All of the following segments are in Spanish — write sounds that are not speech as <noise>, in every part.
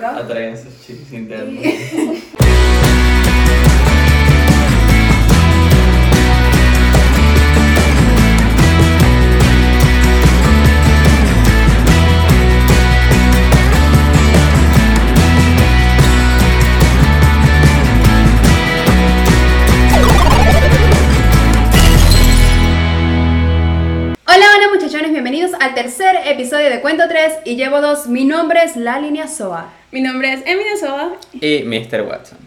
¿no? Atraen esos chicos Cuento 3 y llevo dos. Mi nombre es La Línea Soa. Mi nombre es Emily Soa. Y Mr. Watson.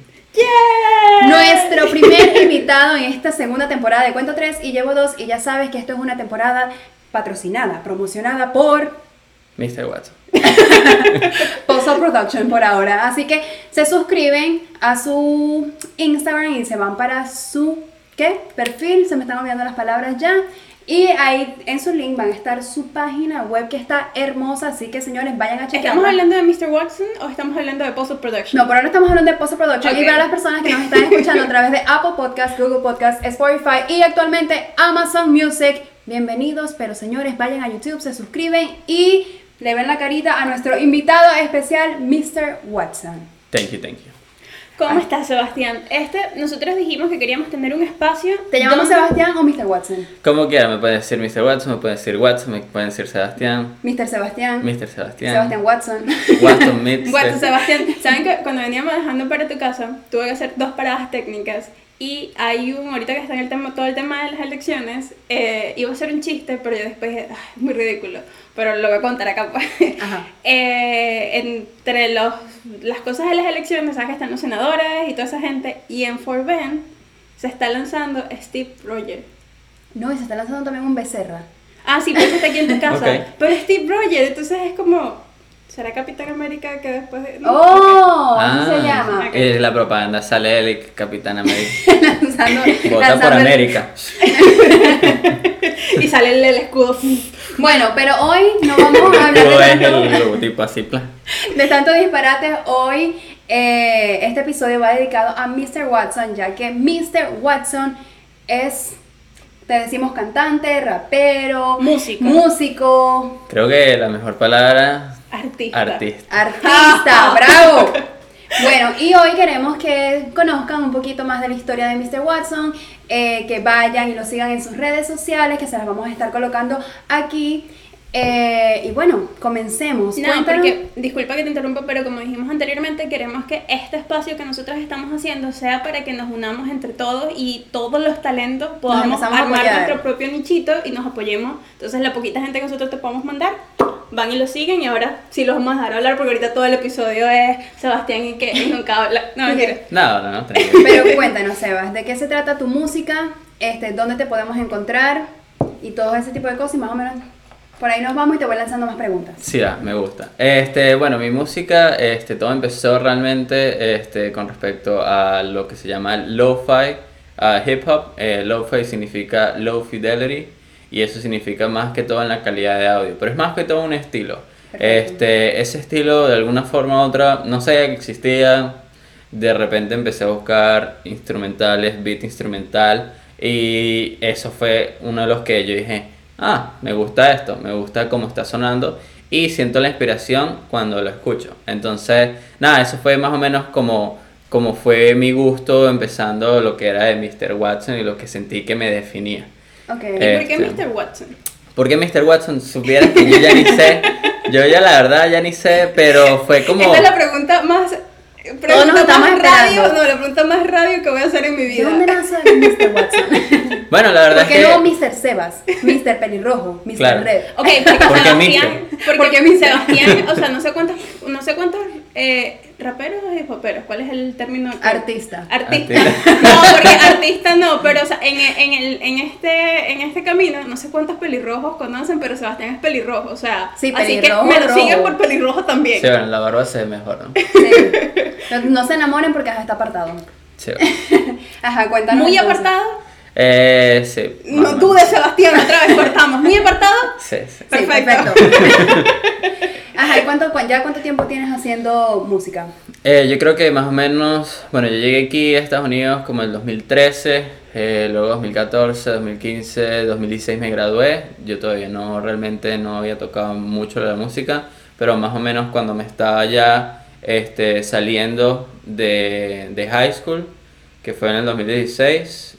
Nuestro <laughs> primer invitado en esta segunda temporada de Cuento 3 y llevo dos y ya sabes que esto es una temporada patrocinada, promocionada por Mr. Watson. <laughs> Post Production por ahora. Así que se suscriben a su Instagram y se van para su ¿qué? perfil. Se me están olvidando las palabras ya. Y ahí en su link van a estar su página web que está hermosa. Así que señores, vayan a chequearla. ¿Estamos hablando de Mr. Watson o estamos hablando de Post Production? No, por ahora estamos hablando de Post Production. Ok. Y para las personas que nos están escuchando a través de Apple Podcast, Google Podcast, Spotify y actualmente Amazon Music, bienvenidos. Pero señores, vayan a YouTube, se suscriben y le ven la carita a nuestro invitado especial, Mr. Watson. Thank you, thank you. ¿Cómo estás, Sebastián? Este, nosotros dijimos que queríamos tener un espacio. ¿Te llamamos donde- Sebastián o Mr. Watson? Como quieran, me pueden decir Mr. Watson, me pueden decir Watson, me pueden decir Sebastián, Mr. Sebastián. Mr. Sebastián, Sebastián Watson. Watson <laughs> Mix. Bueno, Sebastián, ¿saben que cuando venía manejando para tu casa tuve que hacer dos paradas técnicas? Y hay un, ahorita que está en el tema, todo el tema de las elecciones, eh, iba a ser un chiste, pero yo después dije, "Ay, es muy ridículo, pero lo voy a contar acá pues. <laughs> Eh, entre los, las cosas de las elecciones, sabes que están los senadores y toda esa gente, y en Fort Bend se está lanzando Steve Rogers. No, y se está lanzando también un becerra. Ah, sí, pues está aquí en tu <laughs> casa. Ok. Pero Steve Rogers, entonces es como, ¿será Capitán América que después de... no? ¡Oh! Ah, Así se llama. eh, la propaganda sale él y Capitán América. <laughs> lanzando, Vota lanzando por el- América. <laughs> Y sale el, el escudo. Bueno, pero hoy no vamos a hablar Todo de es tanto, el logotipo así, plan. de tanto disparate. Hoy eh, este episodio va dedicado a Mr. Watson, ya que Mr. Watson es, te decimos cantante, rapero, Músico. músico, Creo que la mejor palabra, Artista. artista. artista, <laughs> bravo. Bueno, y hoy queremos que conozcan un poquito más de la historia de Mr. Watson, eh, que vayan y lo sigan en sus redes sociales, que se las vamos a estar colocando aquí. Eh, y bueno, comencemos. No, Cuéntanos- porque, disculpa que te interrumpa, pero como dijimos anteriormente, queremos que este espacio que nosotros estamos haciendo sea para que nos unamos entre todos y todos los talentos podamos armar nuestro propio nichito y nos apoyemos. Entonces, la poquita gente que nosotros te podamos mandar, van y lo siguen y ahora sí los vamos a dejar hablar porque ahorita todo el episodio es Sebastián y que <laughs> nunca habla. No, mentira. No, no, no. Pero <laughs> cuéntanos, Sebas, ¿de qué se trata tu música? Este, ¿Dónde te podemos encontrar? Y todo ese tipo de cosas y más o menos por ahí nos vamos y te voy lanzando más preguntas. Sí, ah, me gusta. Este, bueno, mi música, este, todo empezó realmente este, con respecto a lo que se llama lo-fi ah, hip hop. Eh, lo-fi significa low fidelity y eso significa más que todo en la calidad de audio, pero es más que todo un estilo. Perfecto. Este, ese estilo de alguna forma u otra no sabía que existía. De repente empecé a buscar instrumentales, beat instrumental y eso fue uno de los que yo dije, ah, me gusta esto, me gusta cómo está sonando y siento la inspiración cuando lo escucho. Entonces, nada, eso fue más o menos como, como fue mi gusto empezando lo que era de Mr. Watson y lo que sentí que me definía. Ok. Eh, ¿Por qué Este. Mr. Watson? Porque Mr. Watson, supieras que yo ya ni sé, <laughs> yo ya la verdad ya ni sé, pero fue como... Esta es la pregunta más... Pregunta más radio, esperando. no, la pregunta más radio que voy a hacer en mi ¿De vida. dónde nace Mr. Watson? <laughs> Bueno, la verdad ¿Por qué es que... no Mr. Sebas? Mr. Pelirrojo, Mr. Claro. Red. Ok, porque ¿Por qué Sebastián, Mister? porque ¿Por qué? Sebastián, o sea, no sé cuántos, no sé cuántos eh, raperos o hip hoperos, ¿cuál es el término? Artista. Artista. Artista. <laughs> No, porque artista no, pero o sea, en, en, el, en, este, en este camino, no sé cuántos pelirrojos conocen, pero Sebastián es pelirrojo, o sea, Sí, así que me lo siguen por pelirrojo también. Sí, bueno, la barba se ve mejor, ¿no? Sí. No, se enamoren porque está apartado. Sí. <laughs> Ajá, cuéntanos. Muy entonces. apartado. Eh, sí. No dudes, Sebastián, otra vez cortamos. Muy apartado. Sí, sí. Sí, Perfecto. <laughs> Ajá, ¿y cuánto, cu- ya cuánto tiempo tienes haciendo música? Eh, yo creo que más o menos, bueno, yo llegué aquí a Estados Unidos como el 2013, eh, luego 2014, 2015, 2016 me gradué. Yo todavía no, realmente no había tocado mucho la música, pero más o menos cuando me estaba ya este, saliendo de, de high school, que fue en el 2016.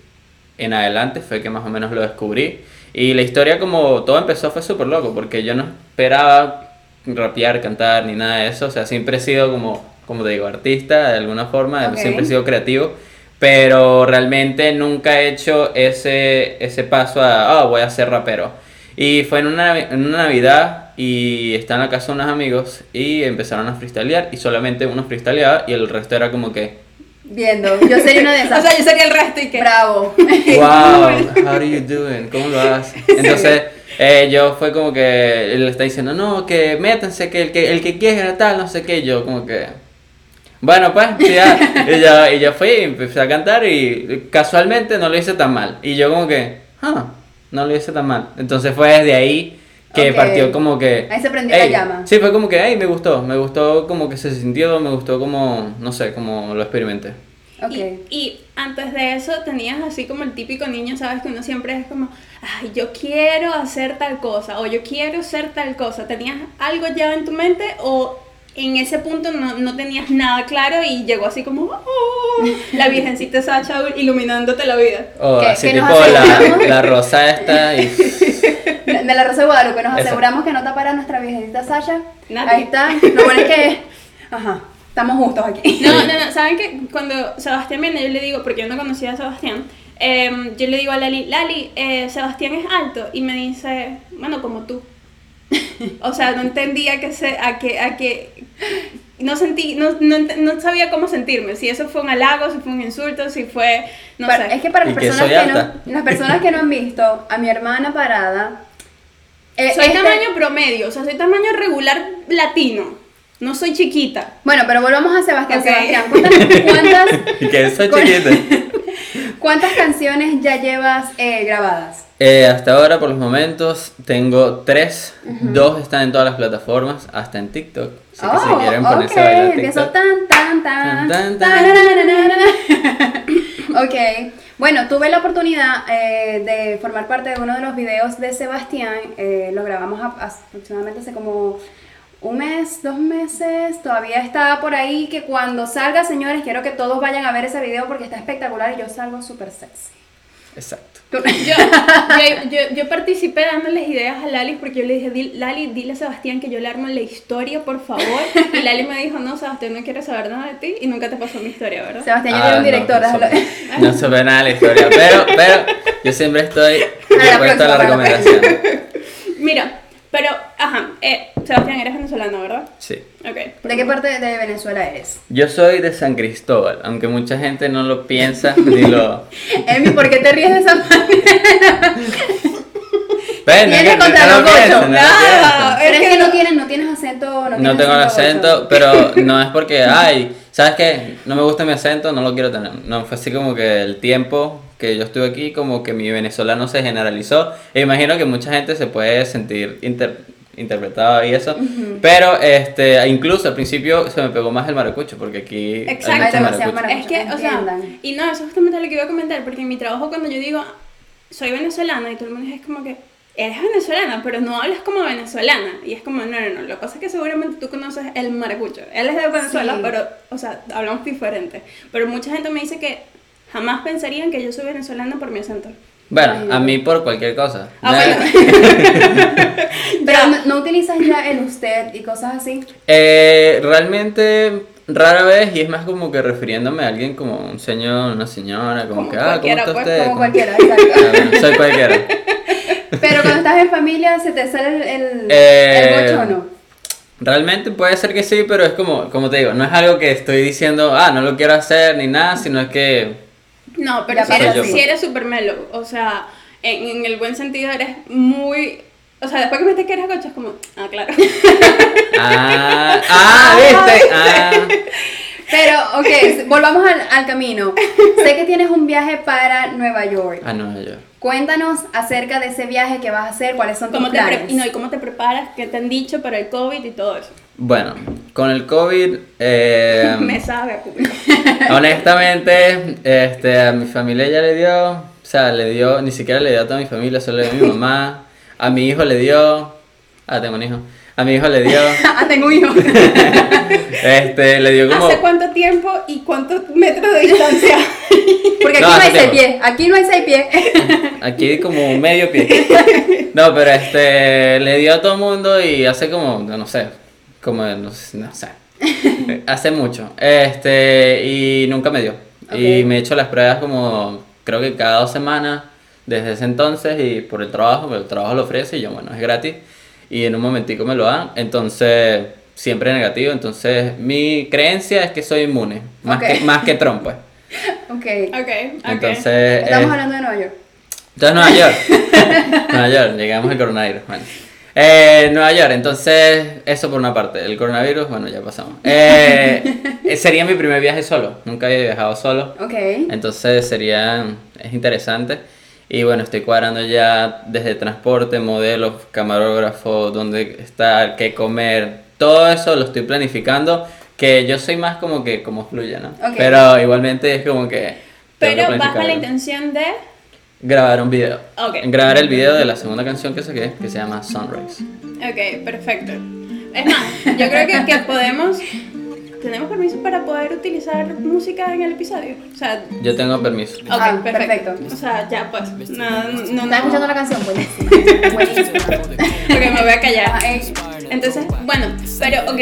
En adelante fue que más o menos lo descubrí. Y la historia como todo empezó fue súper loco, porque yo no esperaba rapear, cantar, ni nada de eso. O sea, siempre he sido como, como te digo, artista de alguna forma, siempre he sido creativo. Pero realmente nunca he hecho ese, ese paso a, oh, voy a ser rapero. Y fue en una, en una Navidad y estaba en la casa de unos amigos y empezaron a freestylear y solamente uno freestyleaba y el resto era como que, Viendo, yo sería una de <laughs> O esas. sea, yo sería el resto y que. Bravo. <laughs> wow, how are you doing? ¿Cómo lo haces? <laughs> Entonces, eh, yo fue como que él está diciendo, no, que métanse, que el que, el que quiera tal, no sé qué, yo como que... Bueno, pues, sí, ya. Y yo, y yo fui y empecé a cantar y casualmente no lo hice tan mal. Y yo como que, ah, no lo hice tan mal. Entonces fue desde ahí que Ok. partió como que... Ahí se prendió la "Ey". llama. Sí, fue como que, ay, me gustó, me gustó como que se sintió, me gustó como, no sé, como lo experimenté. Ok. Y, y antes de eso tenías así como el típico niño, ¿sabes? Que uno siempre es como, ay, yo quiero hacer tal cosa o yo quiero ser tal cosa. ¿Tenías algo ya en tu mente o en ese punto no, no tenías nada claro y llegó así como, "Oh", la virgencita Sacha iluminándote la vida? O ¿Qué- así qué tipo la, aseguramos? la rosa esta y... <laughs> De la Rosa de Guadalupe, nos Eso. aseguramos que no tapara a nuestra virgencita Sasha. Nadie. Ahí está. Lo bueno es que. Ajá. Estamos justos aquí. No, no, no, ¿saben que cuando Sebastián viene, yo le digo, porque yo no conocía a Sebastián, em, yo le digo a Lali, Lali, eh, Sebastián es alto, y me dice, bueno, como tú. O sea, no entendía que se, a que, a que, no sentí, no, no, no sabía cómo sentirme, si eso fue un halago, si fue un insulto, si fue, no Para- sé. Es que para las que personas que, no, las personas que no han visto a mi hermana parada. eh, soy este- tamaño promedio, o sea, soy tamaño regular latino, no soy chiquita. Bueno, pero volvamos a Sebastián. Ok. Sebastián, cuéntanos cuántas, <laughs> y que soy ¿Cuál- chiquita. <laughs> cuántas canciones ya llevas eh, grabadas. Eh, hasta ahora, por los momentos, tengo tres. Dos están en todas las plataformas, hasta en TikTok. Así que si quieren ponerse a bailar Oh, empiezo TikTok. tan, tan, tan, Tan, tan, tararararara. <laughs> Ok, bueno, tuve la oportunidad eh, de formar parte de uno de los videos de Sebastián, eh, lo grabamos aproximadamente hace como un mes, dos meses, todavía está por ahí, que cuando salga, señores, quiero que todos vayan a ver ese video porque está espectacular y yo salgo súper sexy. Exacto. Yo, yo, yo, yo participé dándoles ideas a Lali porque yo le dije, "Dil- Lali, dile a Sebastián que yo le armo la historia, por favor. Y Lali me dijo, no, Sebastián, no quiere saber nada de ti y nunca te pasó mi historia, ¿verdad? Sebastián, yo Ah, quiero un no, director, no, No supe nada de la historia, pero, pero yo siempre estoy dispuesto a la recomendación. Mira, pero, ajá, eh, Sebastián, eres venezolano, ¿verdad? Sí. Ok. ¿De qué parte de Venezuela eres? Yo soy de San Cristóbal, aunque mucha gente no lo piensa <laughs> ni lo. <laughs> Emi, ¿por qué te ríes de esa <laughs> manera? Ven, Tienes contra no los gochos. Nada. piensen. Pero es que no tienes, no tienes acento. No, No tengo el gocho. acento, pero no es porque, ay, ¿sabes qué? No me gusta mi acento, no lo quiero tener. No, fue así como que el tiempo que yo estuve aquí, como que mi venezolano se generalizó. E imagino que mucha gente se puede sentir inter- interpretado y eso. Pero este, incluso al principio se me pegó más el maracucho, porque aquí Exacto. hay demasiado maracucho. Es que, o sea, y no, eso es justamente lo que iba a comentar, porque en mi trabajo cuando yo digo, soy venezolana, y todo el mundo es como que, eres venezolana, pero no hablas como venezolana. Y es como, no, no, no, lo que pasa es que seguramente tú conoces el maracucho. Él es de Venezuela, Sí. pero, o sea, hablamos diferente. Pero mucha gente me dice que jamás pensarían que yo soy venezolana por mi acento. Bueno, a mí por cualquier cosa. Ah, Nada- <laughs> Pero no, no utilizas ya el usted y cosas así. Eh, realmente rara vez y es más como que refiriéndome a alguien como un señor, una señora, como, Como que, ah, ¿cómo está pues, usted? Como ¿Cómo- cualquiera, <laughs> exacto. bueno, soy cualquiera. Pero cuando estás en familia, ¿se te sale el, el, Eh, el gocho o no? Realmente puede ser que sí, pero es como, como te digo, no es algo que estoy diciendo, ah, no lo quiero hacer ni nada, sino es que No, pero si eres, así. si eres super melo, o sea, en, en el buen sentido eres muy... O sea, después que me dices que eres gocho es como, ah, claro. <laughs> Ah, ah, <laughs> viste. Ah. <laughs> Pero, ok, volvamos al, al camino. Sé que tienes un viaje para Nueva York. A Nueva York. Cuéntanos acerca de ese viaje que vas a hacer, cuáles son tus ¿Cómo te, planes. y no, ¿Y cómo te preparas? ¿Qué te han dicho para el COVID y todo eso? Bueno, con el COVID, eh, <laughs> Me sabe <laughs> honestamente, este, a mi familia ya le dio, o sea, le dio, ni siquiera le dio a toda mi familia, solo a mi mamá, a mi hijo le dio, ah, tengo un hijo, A mi hijo le dio, <laughs> ah, tengo un hijo. este, le dio como... ¿Hace cuánto tiempo y cuántos metros de distancia? Porque aquí No, no, hay seis pies. Aquí no hay seis pies. Aquí como medio pie. No, pero este le dio a todo el mundo y hace como, no sé, como no, sé, no sé. <laughs> Hace mucho. Este, y nunca me dio. Y me he hecho las pruebas como creo que cada dos semanas desde ese entonces y por el trabajo, el trabajo lo ofrece y yo, bueno, es gratis. Y en un momentico me lo dan. Entonces, siempre negativo. Entonces, mi creencia es que soy inmune. Más, que, más que Trump, pues. <laughs> ok. Ok, ok. Entonces, Estamos eh, hablando de Nueva York. entonces, Nueva York. <laughs> Nueva York, llegamos al coronavirus. Bueno. Eh, Nueva York, entonces, eso por una parte. El coronavirus, bueno, ya pasamos. Eh, <laughs> eh, sería mi primer viaje solo. Nunca había viajado solo. Ok. Entonces, sería. Es interesante. Y bueno, estoy cuadrando ya desde transporte, modelos, camarógrafo, dónde estar, qué comer. Todo eso lo estoy planificando. Que yo soy más como que como fluya, ¿no? Ok. Pero igualmente es como que. Pero vas con la intención de... Grabar un video. Ok. Grabar el video de la segunda canción que saqué, que se llama Sunrise. Ok, perfecto. Es más, yo creo que, que podemos... ¿Tenemos permiso para poder utilizar música en el episodio? O sea, Yo tengo permiso. ok, Ah, perfecto. perfecto. O sea, ya pues, no, no, no. ¿Estás escuchando la canción? Buenísima. Buenísima. <laughs> Ok, me voy a callar. Entonces, bueno, pero ok.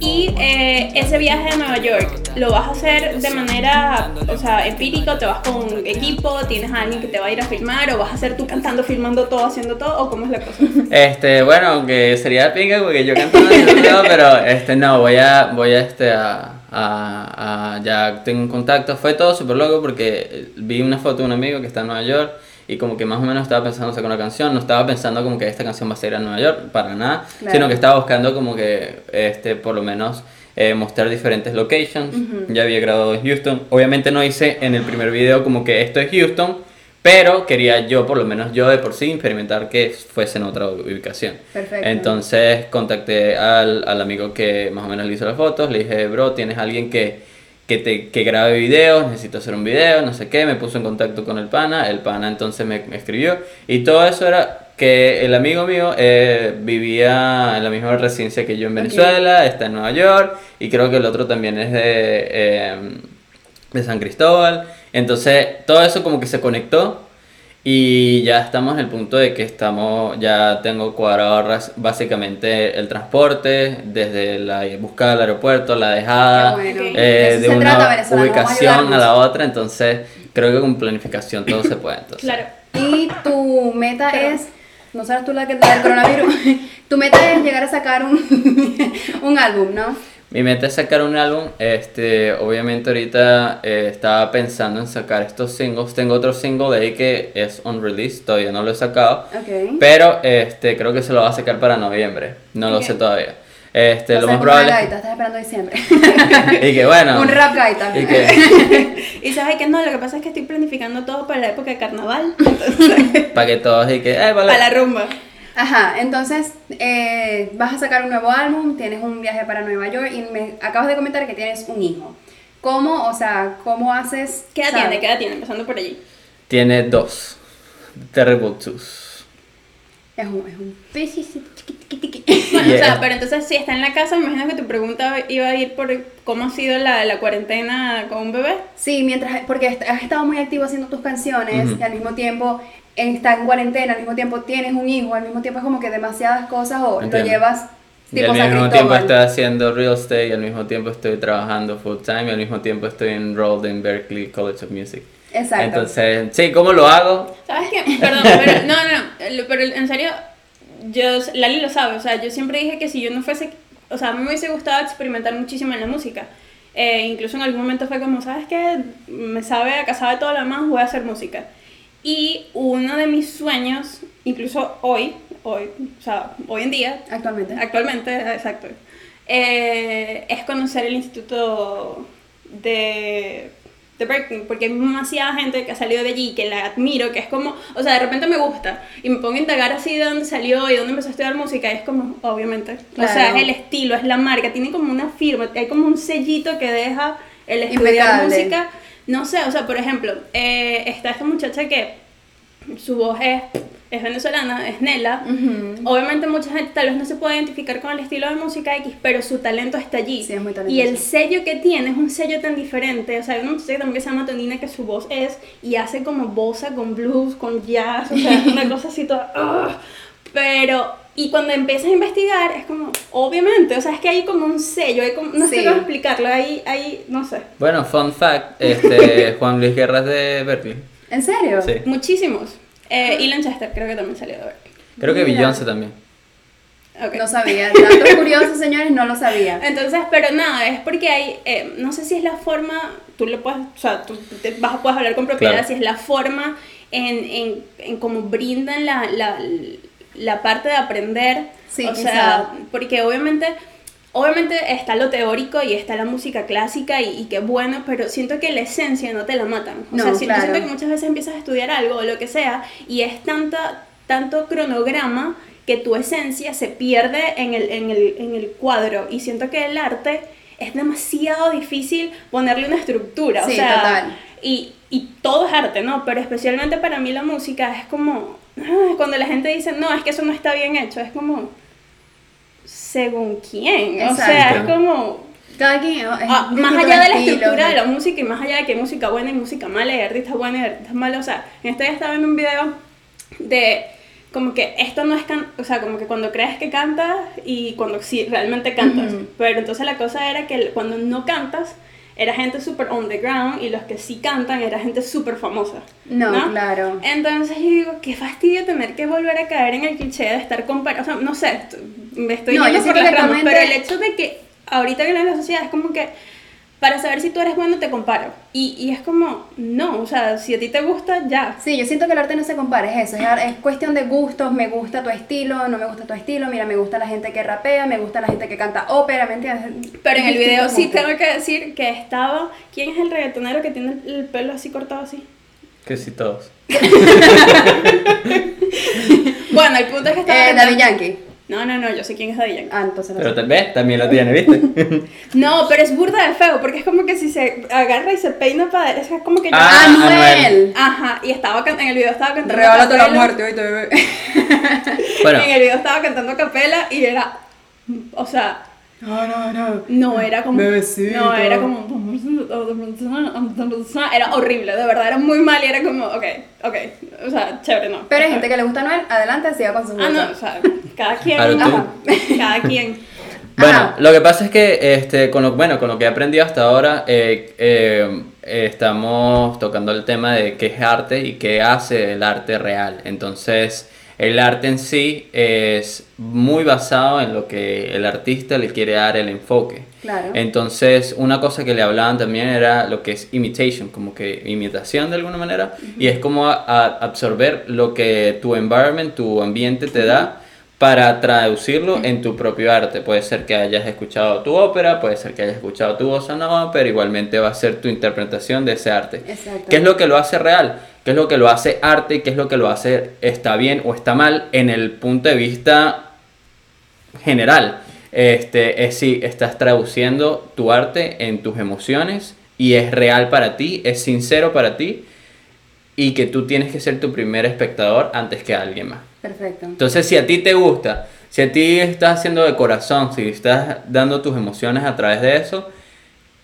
Y eh, ese viaje a Nueva York, ¿lo vas a hacer de manera, o sea, empírico? ¿Te vas con un equipo? ¿Tienes a alguien que te va a ir a filmar? ¿O vas a hacer tú cantando, filmando todo, haciendo todo? ¿O cómo es la cosa? <laughs> Este, bueno, aunque sería pinga porque yo canto <laughs> pero este no, voy a, voy a este a, a, a- ya tengo un contacto. Fue todo súper loco porque vi una foto de un amigo que está en Nueva York y como que más o menos estaba pensando sacar una canción, no estaba pensando como que esta canción va a ser a Nueva York, para nada, Claro. sino que estaba buscando como que este por lo menos eh, mostrar diferentes locations. Ya había grabado en Houston. Obviamente no hice en el primer video como que esto es Houston, pero quería yo, por lo menos yo de por sí, experimentar que fuese en otra ubicación. Perfecto. Entonces contacté al, al amigo que más o menos le hizo las fotos, le dije, bro, ¿tienes alguien que, que, te, que grabe videos? Necesito hacer un video, no sé qué, me puso en contacto con el pana, el pana entonces me, me escribió y todo eso era que el amigo mío eh, vivía en la misma residencia que yo en. Venezuela, está en Nueva York y creo que el otro también es de... eh, de San Cristóbal. Entonces, todo eso como que se conectó y ya estamos en el punto de que estamos, ya tengo cuadrado básicamente el transporte, desde la búsqueda del aeropuerto, la dejada, bueno. Eh, De una trata, a ubicación a la otra, entonces creo que con planificación todo se puede. Entonces. Claro. Y tu meta es, no serás tú la que te da el coronavirus, <laughs> tu meta es llegar a sacar un, <laughs> un álbum, ¿no? Mi meta es sacar un álbum. Este, obviamente ahorita eh, estaba pensando en sacar estos singles. Tengo otro single de ahí que es on release, todavía no lo he sacado. Ok. Pero este, creo que se lo va a sacar para noviembre. No lo sé todavía. Este, lo más una probable. gaita, estás esperando diciembre. <laughs> Y que bueno. un rap gaita. Y que <laughs> Y sabes que no, lo que pasa es que estoy planificando todo para la época de carnaval. Entonces, <laughs> para que todos y que eh, para la rumba. Ajá, entonces eh, vas a sacar un nuevo álbum, tienes un viaje para Nueva York y me acabas de comentar que tienes un hijo. ¿Cómo, o sea, cómo haces? ¿Qué edad tiene? ¿Qué edad tiene? Empezando por allí. Tiene dos. Terrible twos. Es un, es un. Bueno, o Yeah. sea, pero entonces si está en la casa, me imagino que tu pregunta iba a ir por cómo ha sido la, la cuarentena con un bebé. Sí, mientras, porque has estado muy activo haciendo tus canciones y al mismo tiempo estás en cuarentena, al mismo tiempo tienes un hijo, al mismo tiempo es como que demasiadas cosas o Entiendo. lo llevas Y tipo al San mismo tiempo Cristóbal. estoy haciendo real estate, y al mismo tiempo estoy trabajando full time, y al mismo tiempo estoy enrolled en Berkeley College of Music. Exacto. Entonces, sí, ¿cómo lo hago? ¿Sabes qué? Perdón, pero no, no, no, pero en serio, yo, Lali lo sabe, o sea, yo siempre dije que si yo no fuese, o sea, a mí me hubiese gustado experimentar muchísimo en la música. Eh, incluso en algún momento fue como, ¿sabes qué? Me sabe, acá sabe todo lo demás, voy a hacer música. Y uno de mis sueños, incluso hoy, hoy, o sea, hoy en día, Actualmente. Actualmente, exacto. Eh, es conocer el instituto de, de Berkeley, porque hay demasiada gente que ha salido de allí, que la admiro, que es como, o sea, de repente me gusta, y me pongo a indagar así de dónde salió y dónde empezó a estudiar música, y es como, obviamente, o sea, es el estilo, es la marca, tiene como una firma, hay como un sellito que deja el estudiar Impecable. música, no sé, o sea, por ejemplo, eh, está esta muchacha que su voz es es venezolana, es Nela. Obviamente mucha gente tal vez no se puede identificar con el estilo de música X, pero su talento está allí. Sí, es muy y el sello que tiene es un sello tan diferente. O sea, hay una muchacha también que se llama Tonina que su voz es y hace como bossa con blues, con jazz, o sea, <laughs> una cosa así toda... ¡ah! Pero, y cuando empiezas a investigar, es como, obviamente, o sea, es que hay como un sello, hay como, no sé Sí. cómo explicarlo, hay, hay, no sé, Bueno, fun fact, este, <laughs> Juan Luis Guerra es de Berkeley. ¿En serio? Sí. muchísimos. Eh, y Lanchester creo que también salió de Berkeley. Creo que. Beyoncé también. Ok. No sabía. Datos <laughs> curiosos, señores, no lo sabía. Entonces, pero nada, es porque hay, eh, no sé si es la forma, tú le puedes, o sea, tú te vas, puedes hablar con propiedad, Claro. si es la forma en, en, en cómo brindan la, la, la parte de aprender. Sí, o sea, porque obviamente, obviamente está lo teórico y está la música clásica y, y qué bueno, pero siento que la esencia no te la matan. O No, sea, claro. siento que muchas veces empiezas a estudiar algo o lo que sea y es tanta, tanto cronograma que tu esencia se pierde en el, en, el, en el cuadro y siento que el arte es demasiado difícil ponerle una estructura, o Sí, sea, total. Y, y todo es arte, ¿no? Pero especialmente para mí la música es como, <laughs> cuando la gente dice, no, es que eso no está bien hecho, es como, según quién, o sea, es como, Cada quien. es Ah, más allá de la estilo, estructura de la música y más allá de que hay música buena y música mala y artistas buenos y artistas malos, o sea, en este día estaba viendo un video de como que esto no es can o sea, como que cuando crees que cantas y cuando sí realmente cantas, Ujú. pero entonces la cosa era que cuando no cantas era gente súper on the ground y los que sí cantan era gente súper famosa. No, claro. Entonces yo digo, qué fastidio tener que volver a caer en el cliché de estar comparando, o sea, no sé, me estoy No, yendo por las ramas, pero el hecho de que ahorita que en la sociedad es como que para saber si tú eres bueno te comparo. Y, y es como, no, o sea, si a ti te gusta, ya. Sí, yo siento que el arte no se compara, es eso, es, es cuestión de gustos, me gusta tu estilo, no me gusta tu estilo, mira, me gusta la gente que rapea, me gusta la gente que canta ópera, ¿me entiendes? Pero en el video sí tengo que decir que estaba, ¿quién es el reggaetonero que tiene el, el pelo así cortado así? Que sí, todos. <laughs> Bueno, el punto es que estaba... Eh, Daddy Yankee. No, no, no, yo sé quién es Daddy Yankee. Ah, entonces no Pero sé. tal vez también lo tiene, ¿viste? <laughs> No, pero es burda de feo, porque es como que si se agarra y se peina para... Es como que yo... Ah, Anuel. Ajá, y estaba can- en el video estaba cantando Regálate la capela. muerte, oíste, bebé. <laughs> Bueno, En el video estaba cantando a capela y era, o sea, No, no, no. no era como, Bebecito. no era como, era horrible, de verdad, era muy mal y era como, ok, ok, o sea, chévere, no. Pero hay gente que le gusta Anuel, adelante, siga con sus Ah, no, o sea, cada <laughs> quien, ajá, cada quien. <laughs> Bueno, Ajá. lo que pasa es que este, con, lo, bueno, con lo que he aprendido hasta ahora, eh, eh, estamos tocando el tema de qué es arte y qué hace el arte real. Entonces, el arte en sí es muy basado en lo que el artista le quiere dar el enfoque. Claro. Entonces, una cosa que le hablaban también era lo que es imitation, como que imitación de alguna manera, y es como a- a absorber lo que tu environment, tu ambiente te da para traducirlo en tu propio arte. Puede ser que hayas escuchado tu ópera, puede ser que hayas escuchado tu bossa nova, pero igualmente va a ser tu interpretación de ese arte. Exacto. ¿Qué es lo que lo hace real? ¿Qué es lo que lo hace arte? ¿Qué es lo que lo hace está bien o está mal en el punto de vista general? Este, es si estás traduciendo tu arte en tus emociones y es real para ti, es sincero para ti y que tú tienes que ser tu primer espectador antes que alguien más. Perfecto. Entonces, si a ti te gusta, si a ti estás haciendo de corazón, si estás dando tus emociones a través de eso,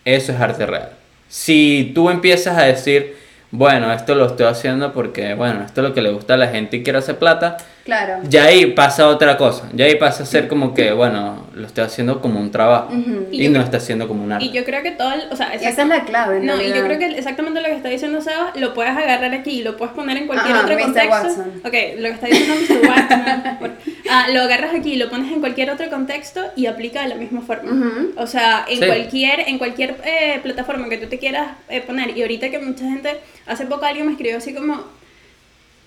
eso es arte real. Si tú empiezas a decir, bueno, esto lo estoy haciendo porque, bueno, esto es lo que le gusta a la gente y quiero hacer plata, Claro. ya ahí pasa otra cosa. Ya ahí pasa a ser como que, bueno, lo estoy haciendo como un trabajo Ujú. y, Y yo no creo- está haciendo como un arte. Y yo creo que todo, el- o sea, Y esa es la clave, No, y yo realidad. creo que exactamente lo que está diciendo Seba lo puedes agarrar aquí y lo puedes poner en cualquier Ajá, otro Mr. contexto. Watson. Ok, lo que está diciendo Mr. <laughs> Watson. bueno, ah, lo agarras aquí y lo pones en cualquier otro contexto y aplica de la misma forma. Ujú. O sea, en Sí. cualquier, en cualquier eh, plataforma que tú te quieras eh, poner. Y ahorita que mucha gente, hace poco alguien me escribió así como,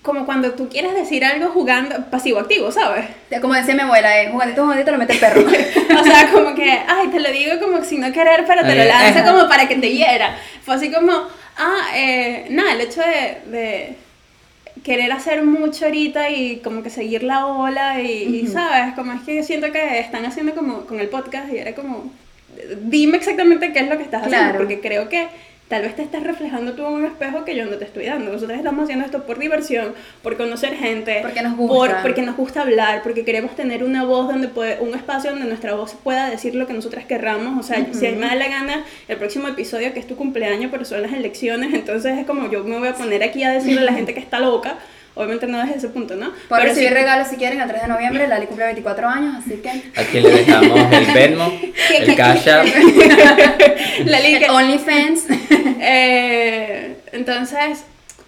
como cuando tú quieres decir algo jugando pasivo-activo, ¿sabes? Como decía mi abuela, eh, jugadito, jugadito, lo mete el perro. <laughs> O sea, <laughs> como que, ay, te lo digo como sin no querer, pero te lo Ay, lanzo ajá. como para que te hiera. Fue así como, ah, eh, nada, el hecho de, de querer hacer mucho ahorita y como que seguir la ola y, y, Ujú. ¿sabes? Como es que siento que están haciendo como con el podcast y era como, dime exactamente qué es lo que estás haciendo, Claro. porque creo que tal vez te estás reflejando tú en un espejo que yo no te estoy dando. Nosotros estamos haciendo esto por diversión, por conocer gente, Porque nos gusta. por- porque nos gusta hablar, porque queremos tener una voz donde puede, un espacio donde nuestra voz pueda decir lo que nosotras querramos. O sea, si a mí me da la gana, el próximo episodio que es tu cumpleaños, pero son las elecciones, entonces es como yo me voy a poner aquí a decirle a la gente que está loca. Obviamente no desde ese punto, ¿no? Pueden Pero recibir sí- regalos si quieren el 3 de noviembre. <laughs> Lali cumple 24 años, así que. Aquí le dejamos el Venmo, <laughs> el Cash App. <laughs> la liga. OnlyFans. Eh, entonces,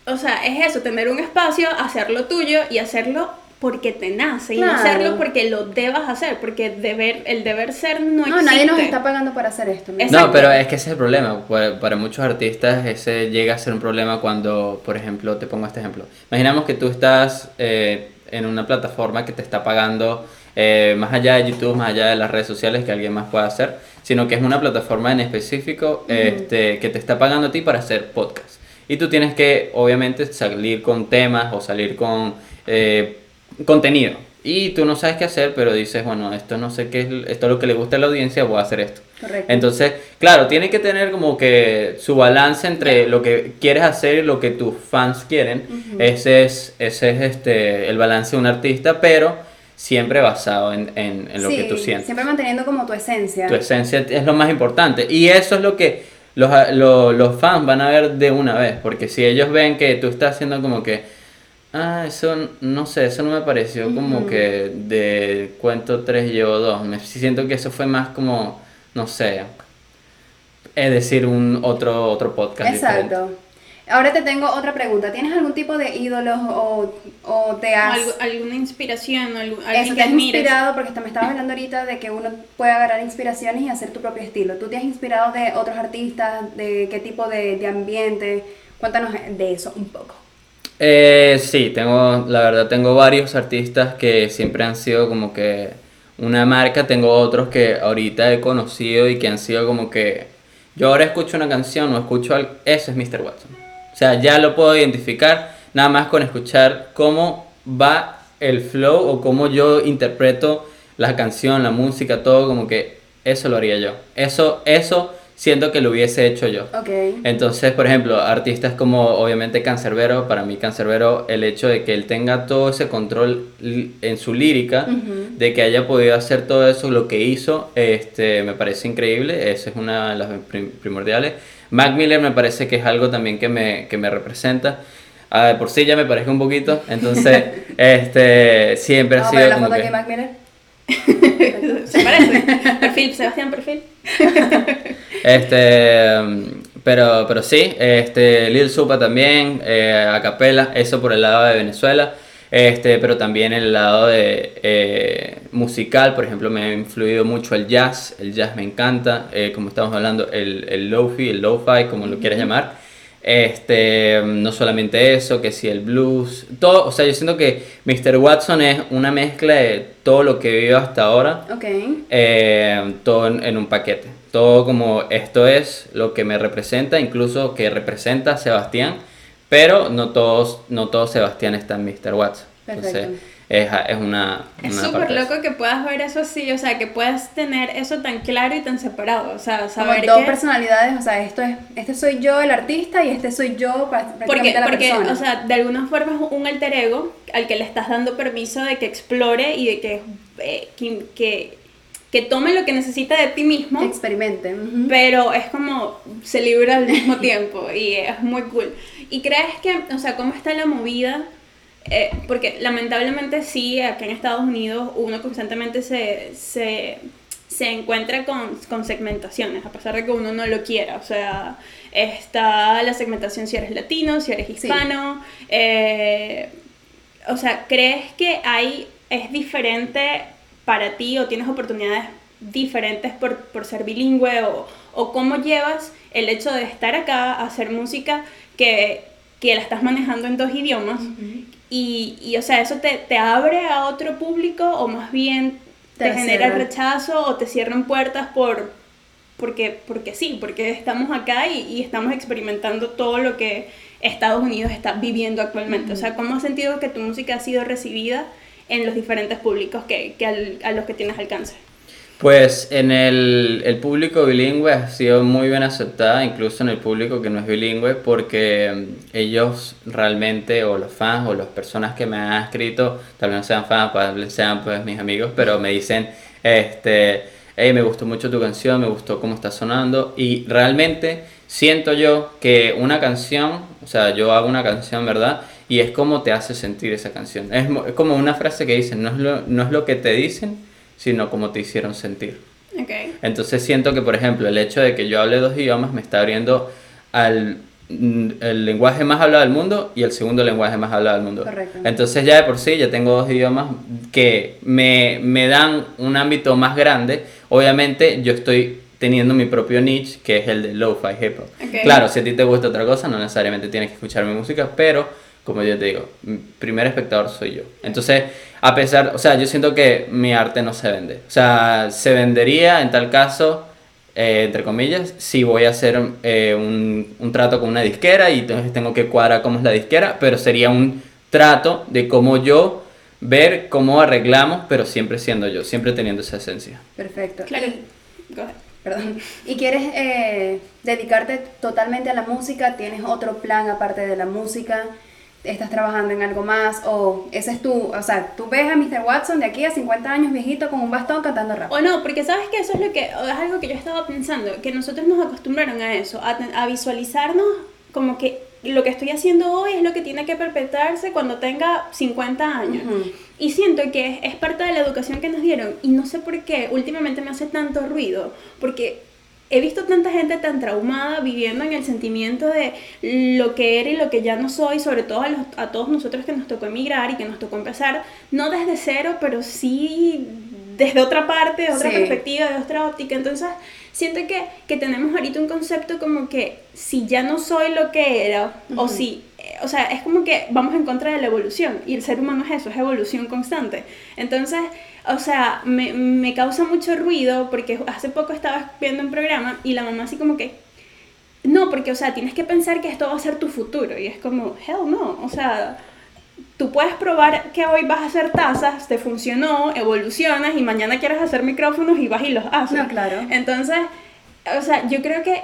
o sea, es eso, tener un espacio, hacerlo tuyo y hacerlo porque te nace y no Claro. hacerlo porque lo debas hacer, porque deber, el deber ser no, No, existe. nadie nos está pagando por hacer esto. ¿no? No, pero es que ese es el problema. Para, para muchos artistas ese llega a ser un problema cuando, por ejemplo, te pongo este ejemplo. Imaginamos que tú estás eh, en una plataforma que te está pagando eh, más allá de YouTube, más allá de las redes sociales que alguien más pueda hacer, sino que es una plataforma en específico este, que te está pagando a ti para hacer podcast. Y tú tienes que, obviamente, salir con temas o salir con eh, contenido. Y tú no sabes qué hacer, pero dices, bueno, esto no sé qué es, esto es lo que le gusta a la audiencia, voy a hacer esto. Correcto. Entonces, claro, tiene que tener como que su balance entre lo que quieres hacer y lo que tus fans quieren. Ese es, ese es este, el balance de un artista, pero siempre basado en, en- en lo que tú sientes. Siempre manteniendo como tu esencia. Tu esencia es lo más importante. Y eso es lo que los, los, los fans van a ver de una vez. Porque si ellos ven que tú estás haciendo como que, ah, eso no sé, eso no me pareció como que de cuento 3 llevo 2. Me siento que eso fue más como, no sé, es decir, un otro, otro podcast. diferente. Exacto. Ahora te tengo otra pregunta. ¿Tienes algún tipo de ídolos o, o te has... algo- alguna inspiración, o algo- Eso alguien te que has admires. inspirado, porque te- me estabas <laughs> hablando ahorita de que uno puede agarrar inspiraciones y hacer tu propio estilo. ¿Tú te has inspirado de otros artistas? ¿De qué tipo de, de ambiente? Cuéntanos de eso un poco. Eh, sí, tengo, la verdad tengo varios artistas que siempre han sido como que una marca, tengo otros que ahorita he conocido y que han sido como que yo ahora escucho una canción o escucho algo, eso es Mr. Watson. O sea, ya lo puedo identificar nada más con escuchar cómo va el flow o cómo yo interpreto la canción, la música, todo como que eso lo haría yo. Eso, eso siento que lo hubiese hecho yo. Ok. Entonces, por ejemplo, artistas como obviamente Cancerbero, para mí Cancerbero, el hecho de que él tenga todo ese control en su lírica, de que haya podido hacer todo eso, lo que hizo, este, me parece increíble, esa es una de las prim- primordiales. Mac Miller me parece que es algo también que me, que me representa. Ah, de por sí ya me parece un poquito, entonces, <laughs> este, siempre ha sido poner la como foto que... Mac Miller. <laughs> ¿Se parece? perfil, Sebastián, perfil. <laughs> Este, pero, pero sí, este, Lil Supa también, eh, a capela, eso por el lado de Venezuela, este, pero también el lado de eh, musical, por ejemplo, me ha influido mucho el jazz, el jazz me encanta, eh, como estamos hablando, el, el lo-fi, el lo-fi, como lo quieras llamar. Este, no solamente eso, que si el blues, todo, o sea, yo siento que Mr. Watson es una mezcla de todo lo que he vivido hasta ahora Ok. eh, todo en, en un paquete. Todo como esto es lo que me representa, incluso que representa a Sebastián, pero no todos, no todo Sebastián está en Mr. Entonces, Perfecto. Es, es una, Es una súper loco que puedas ver eso así, o sea, que puedas tener eso tan claro y tan separado, o sea, Como saber dos que... personalidades, o sea, esto es, este soy yo el artista y este soy yo pra- Porque, prácticamente la porque persona. o sea, de alguna forma es un alter ego al que le estás dando permiso de que explore y de que, eh, que, que, que tome lo que necesita de ti mismo, que experimente. ujú. pero es como se libra al mismo <laughs> tiempo y es muy cool. ¿Y crees que, o sea, cómo está la movida? Eh, porque lamentablemente sí, acá en Estados Unidos uno constantemente se, se, se encuentra con, con segmentaciones, a pesar de que uno no lo quiera. O sea, está la segmentación si eres latino, si eres hispano. eh, o sea, ¿crees que hay, es diferente para ti o tienes oportunidades diferentes por, por ser bilingüe o, o cómo llevas el hecho de estar acá a hacer música que, que la estás manejando en dos idiomas y, y, o sea, eso te, te abre a otro público o más bien Te te, genera cierra. rechazo o te cierran puertas por porque, porque sí, porque estamos acá y, y estamos experimentando todo lo que Estados Unidos está viviendo actualmente. O sea, ¿cómo has sentido que tu música ha sido recibida en los diferentes públicos que, que al- a los que tienes alcance? Pues en el, público bilingüe ha sido muy bien aceptada, incluso en el público que no es bilingüe, porque mm, ellos realmente, o los fans, o las personas que me han escrito, tal vez no sean fans, sean pues mis amigos, pero me dicen, este, hey, me gustó mucho tu canción, me gustó cómo está sonando, y realmente siento yo que una canción, o sea, yo hago una canción, ¿verdad? Y es como te hace sentir esa canción. Es, es como una frase que dicen, no es lo, no es lo que te dicen, sino como te hicieron sentir. Ok. Entonces siento que, por ejemplo, el hecho de que yo hable dos idiomas me está abriendo al mm, el lenguaje más hablado del mundo y el segundo lenguaje más hablado del mundo. Correcto. Entonces ya de por sí ya tengo dos idiomas que me, me dan un ámbito más grande. Obviamente yo estoy teniendo mi propio niche, que es el de lo-fi hip hop. Ok. Claro, si a ti te gusta otra cosa, no necesariamente tienes que escuchar mi música, pero como yo te digo, mi primer espectador soy yo. Entonces, a pesar, o sea, yo siento que mi arte no se vende. O sea, se vendería en tal caso, eh, entre comillas, si voy a hacer eh, un, un trato con una disquera y entonces tengo que cuadrar cómo es la disquera, pero sería un trato de cómo yo ver cómo arreglamos, pero siempre siendo yo, siempre teniendo esa esencia. Perfecto. Claro. Y- Go ahead. perdón. ¿Y quieres eh, dedicarte totalmente a la música? ¿Tienes otro plan aparte de la música? ¿Estás trabajando en algo más? ¿O ese es tu, o sea, tú ves a Mr. Watson de aquí a 50 años viejito con un bastón cantando rap? O no, porque sabes que eso es lo que es algo que yo estaba pensando, que nosotros nos acostumbraron a eso, a, a visualizarnos como que lo que estoy haciendo hoy es lo que tiene que perpetuarse cuando tenga 50 años. Y siento que es, es parte de la educación que nos dieron y no sé por qué últimamente me hace tanto ruido, porque he visto tanta gente tan traumada viviendo en el sentimiento de lo que era y lo que ya no soy, sobre todo a, los- a todos nosotros que nos tocó emigrar y que nos tocó empezar, no desde cero, pero sí desde otra parte, de otra Sí. perspectiva, de otra óptica. Entonces, siento que, que tenemos ahorita un concepto como que si ya no soy lo que era, o Ujú. si, eh, o sea, es como que vamos en contra de la evolución, y el ser humano es eso, es evolución constante. Entonces, o sea, me, me causa mucho ruido porque hace poco estaba viendo un programa y la mamá así como que, no, porque, o sea, tienes que pensar que esto va a ser tu futuro, y es como, hell no, o sea... Tú puedes probar que hoy vas a hacer tazas, te funcionó, evolucionas y mañana quieres hacer micrófonos y vas y los haces. No, claro. Entonces, o sea, yo creo que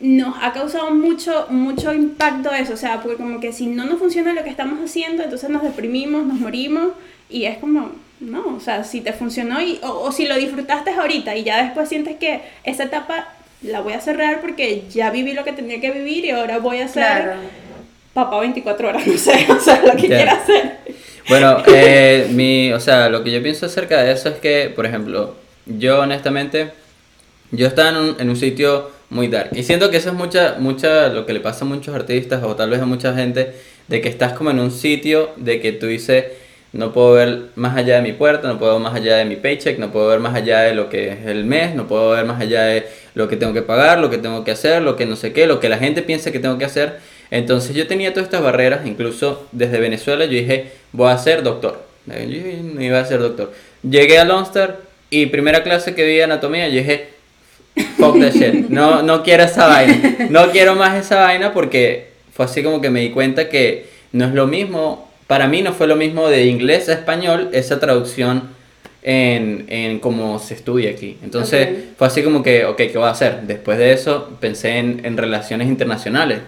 nos ha causado mucho, mucho impacto eso, o sea, porque como que si no nos funciona lo que estamos haciendo, entonces nos deprimimos, nos morimos y es como, no, o sea, si te funcionó y, o, o si lo disfrutaste ahorita y ya después sientes que esa etapa la voy a cerrar porque ya viví lo que tenía que vivir y ahora voy a ser Claro. papá 24 horas, <laughs> no sé, o sea, lo que quiera hacer. Bueno, eh, mi, o sea, lo que yo pienso acerca de eso es que, por ejemplo, yo honestamente, yo estaba en un, en un sitio muy dark. Y siento que eso es mucha, mucha, lo que le pasa a muchos artistas o tal vez a mucha gente, de que estás como en un sitio de que tú dices, no puedo ver más allá de mi puerta, no puedo ver más allá de mi paycheck, no puedo ver más allá de lo que es el mes, no puedo ver más allá de lo que tengo que pagar, lo que tengo que hacer, lo que no sé qué, lo que la gente piensa que tengo que hacer. Entonces yo tenía todas estas barreras, incluso desde Venezuela yo dije, voy a ser doctor. Yo no iba a ser doctor. Llegué a Lonstar y primera clase que vi de anatomía, yo dije, fuck that shit, no, no quiero esa vaina, no quiero más esa vaina porque fue así como que me di cuenta que no es lo mismo, para mí no fue lo mismo de inglés a español esa traducción en, en cómo se estudia aquí. Entonces Ok. fue así como que, ok, ¿qué voy a hacer? Después de eso pensé en, en relaciones internacionales.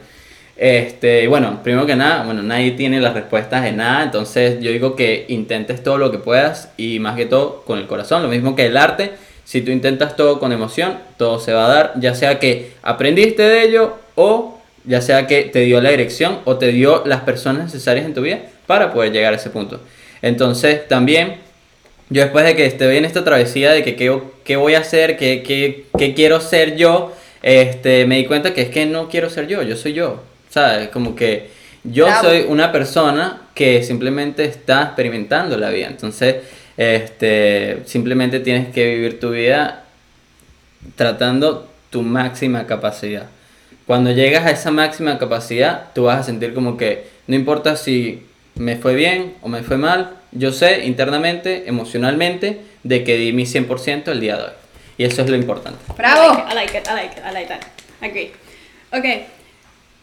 Este, bueno, primero que nada, bueno, nadie tiene las respuestas de nada, entonces yo digo que intentes todo lo que puedas y más que todo con el corazón, lo mismo que el arte, si tú intentas todo con emoción, todo se va a dar, ya sea que aprendiste de ello o ya sea que te dio la dirección o te dio las personas necesarias en tu vida para poder llegar a ese punto. Entonces, también yo después de que esté en esta travesía de que qué, qué voy a hacer, qué, qué, qué quiero ser yo, este, me di cuenta que es que no quiero ser yo, yo soy yo. ¿Sabes? Como que yo Bravo. soy una persona que simplemente está experimentando la vida. Entonces, este, simplemente tienes que vivir tu vida tratando tu máxima capacidad. Cuando llegas a esa máxima capacidad, tú vas a sentir como que no importa si me fue bien o me fue mal, yo sé internamente, emocionalmente, de que di mi 100% el día de hoy. Y eso es lo importante. ¡Bravo! I like it, I like it, I like that. Agree. Ok,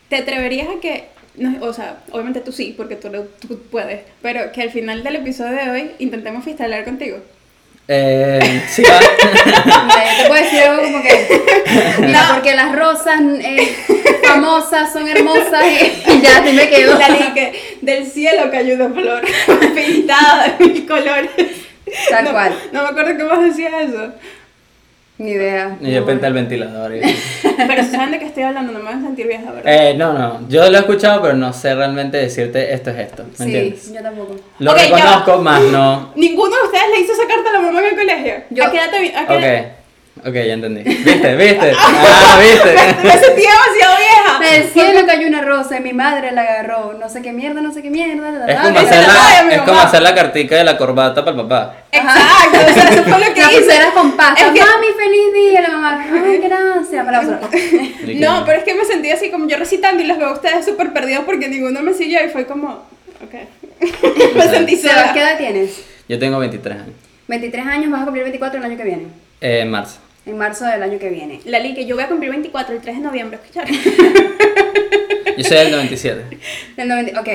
¿te atreverías a que, no, o sea, obviamente tú sí, porque tú, lo- tú puedes, pero que al final del episodio de hoy intentemos freestylear contigo? Eh, sí, <laughs> va. Eh, Te puedo decir algo como que. Mira, porque las rosas eh, famosas son hermosas y, y ya, así me ley que del cielo cayó una flor pintada de mil colores. Tal No- cual. No me acuerdo más decía eso. Ni idea. Y de repente el ventilador. y- <laughs> Pero saben de qué estoy hablando, no me van a sentir vieja, ¿verdad? Eh, no, no. Yo lo he escuchado, pero no sé realmente decirte esto es esto. ¿Me Sí, entiendes? yo tampoco. Lo Ok, ya va. reconozco, más no. <laughs> Ninguno de ustedes le hizo esa carta a la mamá en el colegio. Yo- ¿A qué edad te vi- a qué edad- Ok. Ya entendí. ¿Viste? ¿Viste? Ah, ¿viste? <laughs> Me sentí demasiado vieja. Del cielo cayó una rosa y mi madre la agarró. No sé qué mierda, no sé qué mierda. la, la, Es la, como, la, hacer la, la, la, es como hacer la cartica de la corbata para el papá. Exacto, o sea, eso fue lo que La hice. pulsera con pasta. Es que- Mami, feliz día. La mamá, ay, <laughs> gracias. Aplauso. Y No, pero es que me sentí así como yo recitando y los veo a ustedes súper perdidos porque ninguno me siguió y fue como, ok. <laughs> me sentí Sebas, ¿qué sola. edad tienes? Yo tengo 23 años. 23 años, vas a cumplir 24 el año que viene. Eh, en marzo. En marzo del año que viene. Lali, que yo voy a cumplir 24 el 3 de noviembre, ¿escucharon? Yo soy del 97. <laughs> Del 90, ok.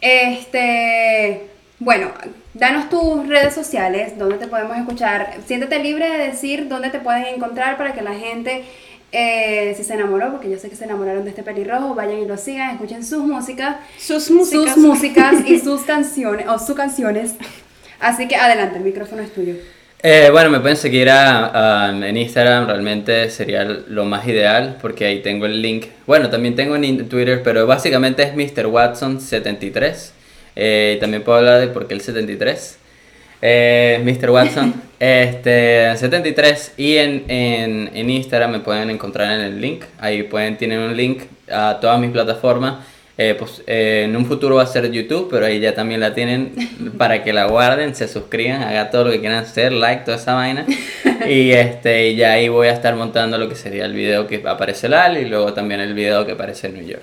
Este. Bueno, danos tus redes sociales, donde te podemos escuchar. Siéntete libre de decir dónde te pueden encontrar para que la gente, eh, si se enamoró, porque yo sé que se enamoraron de este pelirrojo, vayan y lo sigan, escuchen sus músicas, Sus músicas. sus músicas y sus canciones, o sus canciones. Así que adelante, el micrófono es tuyo. Eh, bueno, me pueden seguir a- en Instagram, realmente sería lo más ideal porque ahí tengo el link. Bueno, también tengo en Twitter, pero básicamente es Mr. Watson73. Eh, también puedo hablar de por qué el 73. Eh, Mr. Watson, <laughs> este, 73. Y en, en, en Instagram me pueden encontrar en el link. Ahí pueden, tienen un link a todas mis plataformas. Eh, pues, eh, en un futuro va a ser YouTube, pero ahí ya también la tienen <laughs> para que la guarden, se suscriban, hagan todo lo que quieran hacer, like, toda esa vaina. <laughs> Y este, y ya ahí voy a estar montando lo que sería el video que aparece Lal y luego también el video que aparece en New York.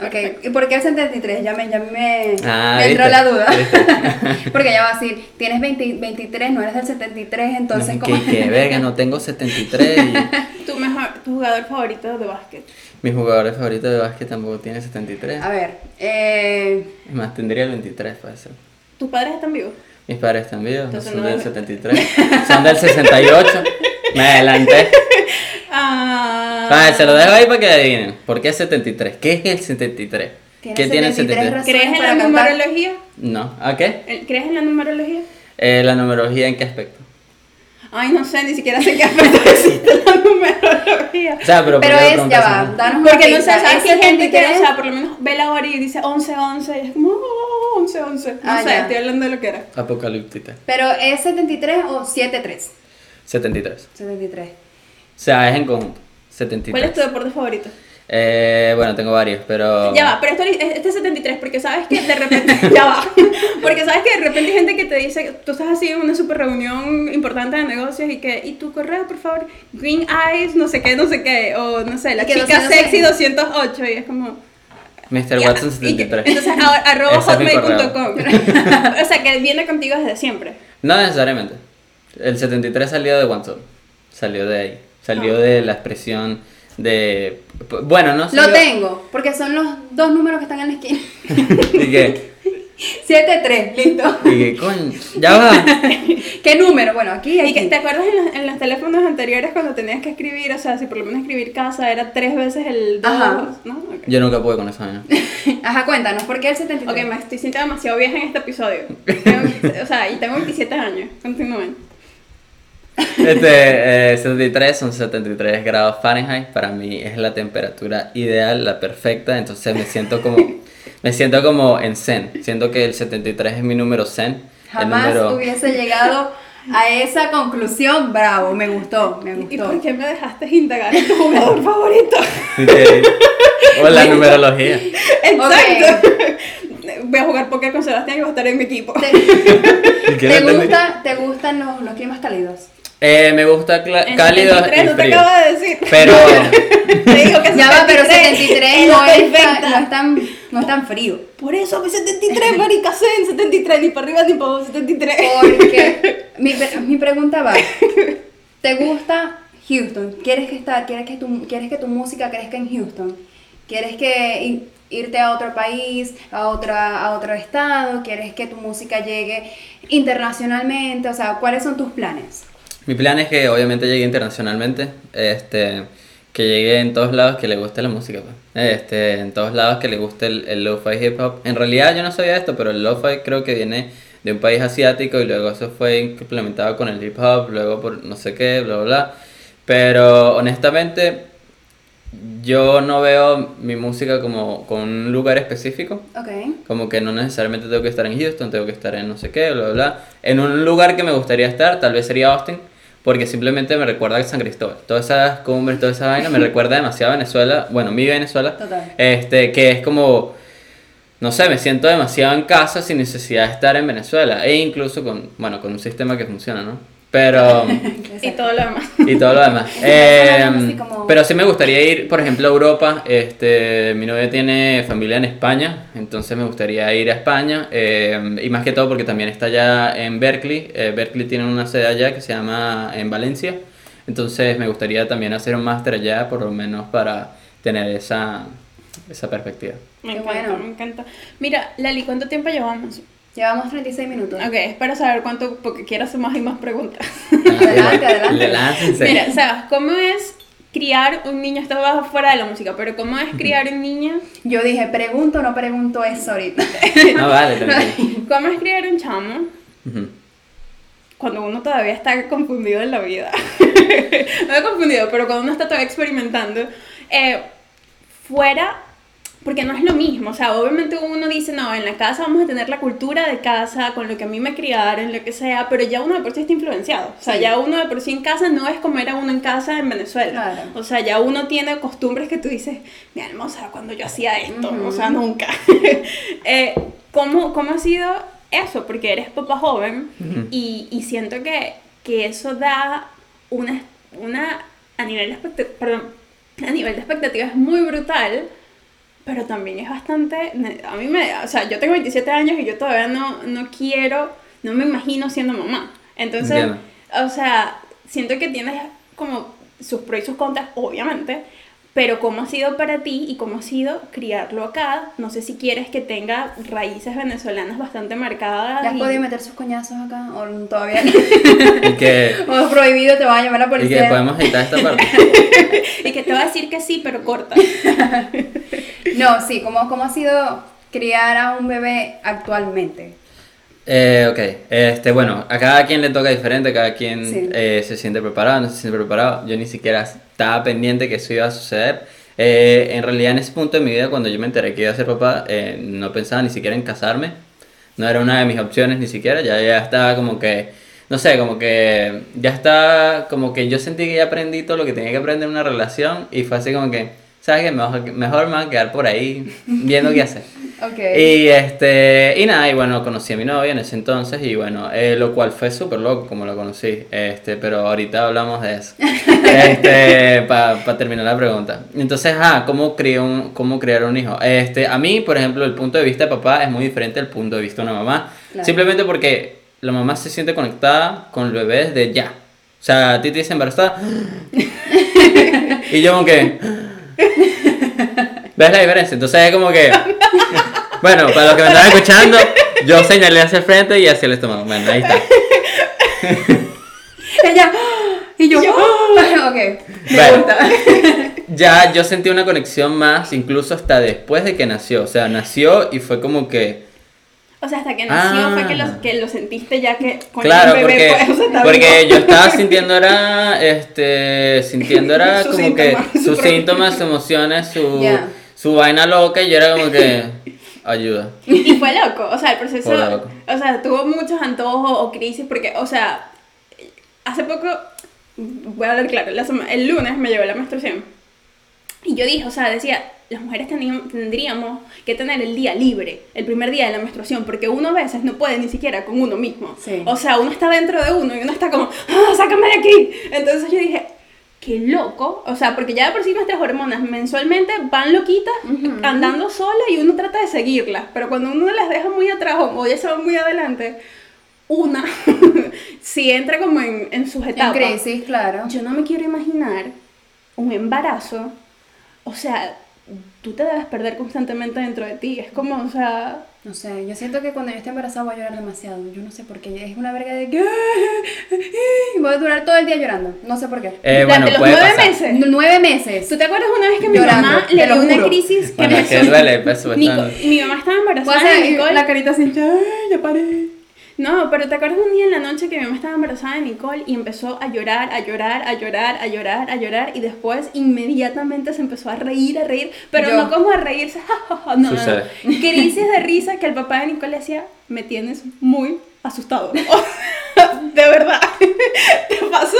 Ok, ¿y por qué el 73? Ya me, ya me, Ah, me entró la duda. <laughs> Porque ya va a decir, tienes 20 23, no eres del 73, entonces No, como... que, que verga, no tengo 73 y Tu mejor, tu jugador favorito de básquet. Mi jugador favorito de básquet tampoco tiene 73. A ver, eh, Es más, tendría el 23 puede ser. ¿Tus padres están vivos? Mis padres están vivos, no Entonces son no del es- 73, <laughs> son del 68. Me adelanté. Ah, Ah, se lo dejo ahí para que adivinen. ¿Por qué 73? ¿Qué es el 73? Tiene ¿Qué tiene el 73 73? razones ¿Crees en para la cantar. numerología? No, ¿a qué? ¿El- ¿Crees en la numerología? Eh, la numerología en qué aspecto. Ay, no sé, ni siquiera sé qué aspecto existe la numerología. O sea, pero, pero ¿por qué es, ya va, danos una Porque no sé, ¿sabes ¿es que hay gente que, 73? o sea, por lo menos ve la hora y dice 11, 11, y es como, oh, 11, 11. No Ah, sé, ya. estoy hablando de lo que era. Apocalíptica. Pero es 73 o 73. 73. 73. O sea, es en conjunto. 73. ¿Cuál es tu deporte favorito? Eh, bueno, tengo varios, pero... Ya va, pero esto, este es 73, porque sabes que de repente, <laughs> ya va, porque sabes que de repente hay gente que te dice, tú estás así en una super reunión importante de negocios y que, y tu correo, por favor, green eyes, no sé qué, no sé qué, o no sé, la chica 206. sexy 208, y es como... Mr. Watson y que- 73. entonces, ahora, <laughs> arroba hotmail.com. <laughs> o sea, que viene contigo desde siempre. No necesariamente. El 73 salió de Watson. Salió de ahí. Salió Ah. de la expresión de... Bueno, no Lo salió- tengo, porque son los dos números que están en la esquina. <laughs> ¿Y qué? 73, listo. ¿Y qué coño? Ya va. <laughs> ¿Qué número? Bueno, aquí hay ¿Y que, te acuerdas en los, en los teléfonos anteriores cuando tenías que escribir, o sea, si por lo menos escribir casa era tres veces el dos, Ajá. ¿no? Ok. Yo nunca pude con esa vaina. <laughs> Ajá, cuéntanos, ¿por qué el 73? Ok, me estoy sintiendo demasiado vieja en este episodio. Tengo- o sea, y tengo 27 años. Continúen. Este, eh, 73 son 73 grados Fahrenheit. Para mí es la temperatura ideal, la perfecta. Entonces me siento como, <laughs> me siento como en zen. Siento que el 73 es mi número zen. Jamás el número... hubiese llegado a esa conclusión. Bravo, me gustó, me ¿Y gustó. por qué me dejaste indagar en tu jugador favorito? <laughs> Ok. O la <laughs> numerología. Exacto. Voy a jugar póker con Sebastián y voy a estar en mi equipo. ¿Te, ¿Y te gusta, ¿Te gustan los, los climas cálidos? Eh, me gusta cálido 73 y no te acabo de decir. Pero <laughs> Te digo que Ya va, pero 73 es no es, tan, no, es tan, no es tan frío. Por eso, mi 73, marica, en 73, ni para arriba ni para abajo, 73. Porque <laughs> mi, mi pregunta va, ¿te gusta Houston? ¿Quieres que estar, quieres que tu, quieres que tu música crezca en Houston? ¿Quieres que, irte a otro país, a, otra, a otro estado, quieres que tu música llegue internacionalmente, o sea, ¿cuáles son tus planes? Mi plan es que obviamente llegue internacionalmente, este, que llegue en todos lados que le guste la música, pues. este, en todos lados que le guste el, el lo-fi hip hop. En realidad yo no sabía esto, pero el lo-fi creo que viene de un país asiático y luego eso fue implementado con el hip hop, luego por no sé qué, bla, bla, bla. Pero honestamente yo no veo mi música como con un lugar específico. Ok. Como que no necesariamente tengo que estar en Houston, tengo que estar en no sé qué, bla, bla, bla. En un lugar que me gustaría estar, tal vez sería Austin, porque simplemente me recuerda a San Cristóbal. Todas esas cumbres, toda esa vaina me <laughs> recuerda demasiado a Venezuela, bueno, mi Venezuela, Total. este, que es como, no sé, me siento demasiado en casa sin necesidad de estar en Venezuela, e incluso con, bueno, con un sistema que funciona, ¿no? Pero... <laughs> Y todo lo demás. y todo lo demás. <laughs> Eh, pero sí me gustaría ir, por ejemplo, a Europa. Este, mi novia tiene familia en España, entonces me gustaría ir a España. eh, y más que todo porque también está allá en Berkeley. Eh, Berkeley tiene una sede allá que se llama en Valencia. Entonces me gustaría también hacer un máster allá, por lo menos para tener esa, esa perspectiva. Me encanta, bueno. me encanta. Mira, Lali, ¿cuánto tiempo llevamos? Llevamos 36 minutos. Ok, es para saber cuánto, porque quiero hacer más y más preguntas. Adelante, <laughs> adelante. Láncense. Mira, Sebas, ¿cómo es criar un niño? Esto va fuera de la música, pero ¿cómo es criar un niño? Yo dije, pregunto o no pregunto eso ahorita. <laughs> No, vale, tranquilo. ¿Cómo es criar un chamo cuando uno todavía está confundido en la vida? <laughs> no he confundido, pero cuando uno está todavía experimentando, eh, fuera, porque no es lo mismo, o sea, obviamente uno dice, no, en la casa vamos a tener la cultura de casa, con lo que a mí me criaron, lo que sea, pero ya uno de por sí está influenciado, o sea, Sí. ya uno de por sí en casa no es como era uno en casa en Venezuela, Claro. o sea, ya uno tiene costumbres que tú dices, mi alma, o sea, cuando yo hacía esto, Ujú. o sea, nunca. <laughs> eh, ¿cómo, ¿Cómo ha sido eso? Porque eres papá joven Ujú. y, y siento que, que eso da una, una a nivel de perdón, a nivel de expectativa es muy brutal, pero también es bastante, a mí me, o sea, yo tengo 27 años y yo todavía no, no quiero, no me imagino siendo mamá. Entonces, Entiendo. o sea, siento que tienes como sus pros y sus contras, obviamente, pero cómo ha sido para ti y cómo ha sido criarlo acá. No sé si quieres que tenga raíces venezolanas bastante marcadas. ¿Ya has y- podido meter sus coñazos acá? ¿O todavía no? Y que, <laughs> ¿O es prohibido? ¿Te van a llamar la y policía? que podemos editar esta parte. <laughs> Y que te va a decir que sí, pero corta. <laughs> No, sí, ¿cómo, ¿cómo ha sido criar a un bebé actualmente? Eh, ok, este, bueno, a cada quien le toca diferente, cada quien Sí. eh, se siente preparado, no se siente preparado. Yo ni siquiera estaba pendiente que eso iba a suceder. Eh, en realidad, en ese punto de mi vida, cuando yo me enteré que iba a ser papá, eh, no pensaba ni siquiera en casarme. No era una de mis opciones ni siquiera. Ya, ya estaba como que, no sé, como que ya está, como que yo sentí que ya aprendí todo lo que tenía que aprender en una relación y fue así como que, ¿sabes qué? Mejor, mejor me voy a quedar por ahí viendo qué hacer. <laughs> Ok. Y este, y nada, y bueno, conocí a mi novia en ese entonces y bueno, eh, lo cual fue súper loco como la conocí, este, pero ahorita hablamos de eso. <laughs> Este, para terminar la pregunta. Entonces, ah, ¿cómo, crió un, ¿cómo criar un hijo? Este, a mí, por ejemplo, el punto de vista de papá es muy diferente al punto de vista de una mamá. Claro. Simplemente porque la mamá se siente conectada con el bebé desde ya. O sea, a ti te dicen embarazada. <laughs> y yo como que... ¿Ves la diferencia? Entonces es como que... Bueno, para los que me están escuchando, yo señalé hacia el frente y hacia el estómago. Bueno, ahí está. <laughs> Ella, y yo, ok, me Bueno. gusta. <laughs> Ya yo sentí una conexión más, incluso hasta después de que nació. O sea, nació y fue como que... O sea, hasta que nació Ah. fue que lo, que lo sentiste ya que con Claro, el bebé porque, <laughs> pues, o sea, está porque yo estaba sintiendo era, este, sintiendo era <laughs> como que sus síntomas, sus emociones, su, su vaina loca y yo era como que, ayuda. Y fue loco, o sea, el proceso, loco. o sea, tuvo muchos antojos o crisis porque, o sea, hace poco, voy a hablar claro, la sema- el lunes me llevó la menstruación y yo dije, o sea, decía, las mujeres tendríamos que tener el día libre, el primer día de la menstruación, porque uno a veces no puede ni siquiera con uno mismo. Sí. O sea, uno está dentro de uno y uno está como, ¡ah, sácame de aquí! Entonces yo dije, qué loco, o sea, porque ya de por sí nuestras hormonas mensualmente van loquitas, andando solas y uno trata de seguirlas, pero cuando uno las deja muy atrás o ya se va muy adelante, una <laughs> si entra como en, en sus En etapas. crisis, claro. Yo no me quiero imaginar un embarazo, o sea, tú te debes perder constantemente dentro de ti. Es como, o sea, No sé, yo siento que cuando yo esté embarazada voy a llorar demasiado. Yo no sé por qué. Es una verga de que. y Voy a durar todo el día llorando. No sé por qué. Eh, durante bueno, los puede nueve pasar. meses. Nueve meses. ¿Tú te acuerdas una vez que mi Llorando, mamá le dio una crisis que Bueno, que empezó- duele, pues, bastante. mi mamá estaba Voy a embarazada de hacer Nicole. la carita así. "Ay, ya paré. No, pero ¿te acuerdas un día en la noche que mi mamá estaba embarazada de Nicole y empezó a llorar, a llorar, a llorar, a llorar, a llorar y después inmediatamente se empezó a reír, a reír, pero Yo. no como a reírse, <laughs> no, no, crisis <laughs> de risa que el papá de Nicole le decía, me tienes muy asustado. <laughs> de verdad, ¿te pasó?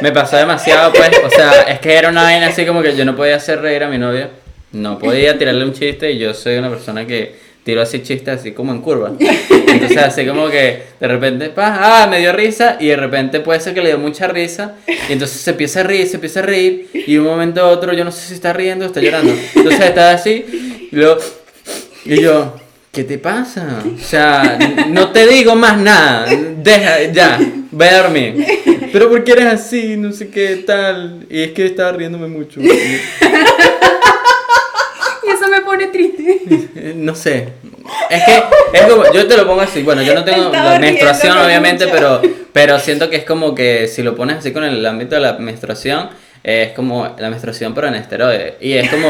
Me pasó demasiado, pues, o sea, es que era una vaina así como que yo no podía hacer reír a mi novia, no podía tirarle un chiste y yo soy una persona que tiro así chistes así como en curva. <laughs> Entonces, así como que de repente, pa, ah, me dio risa y de repente puede ser que le dio mucha risa y entonces se empieza a reír, se empieza a reír y de un momento a otro yo no sé si está riendo o está llorando. Entonces está así y luego, y yo, ¿qué te pasa? O sea, no te digo más nada, deja, ya, ve a dormir. Pero ¿por qué eres así? No sé qué tal. Y es que estaba riéndome mucho. <laughs> Pone triste. Eh, No sé. Es que es como, yo te lo pongo así. Bueno, yo no tengo la menstruación, obviamente, mucho. pero, pero siento que es como que si lo pones así con el ámbito de la menstruación, eh, es como la menstruación, pero en esteroides. Y es como,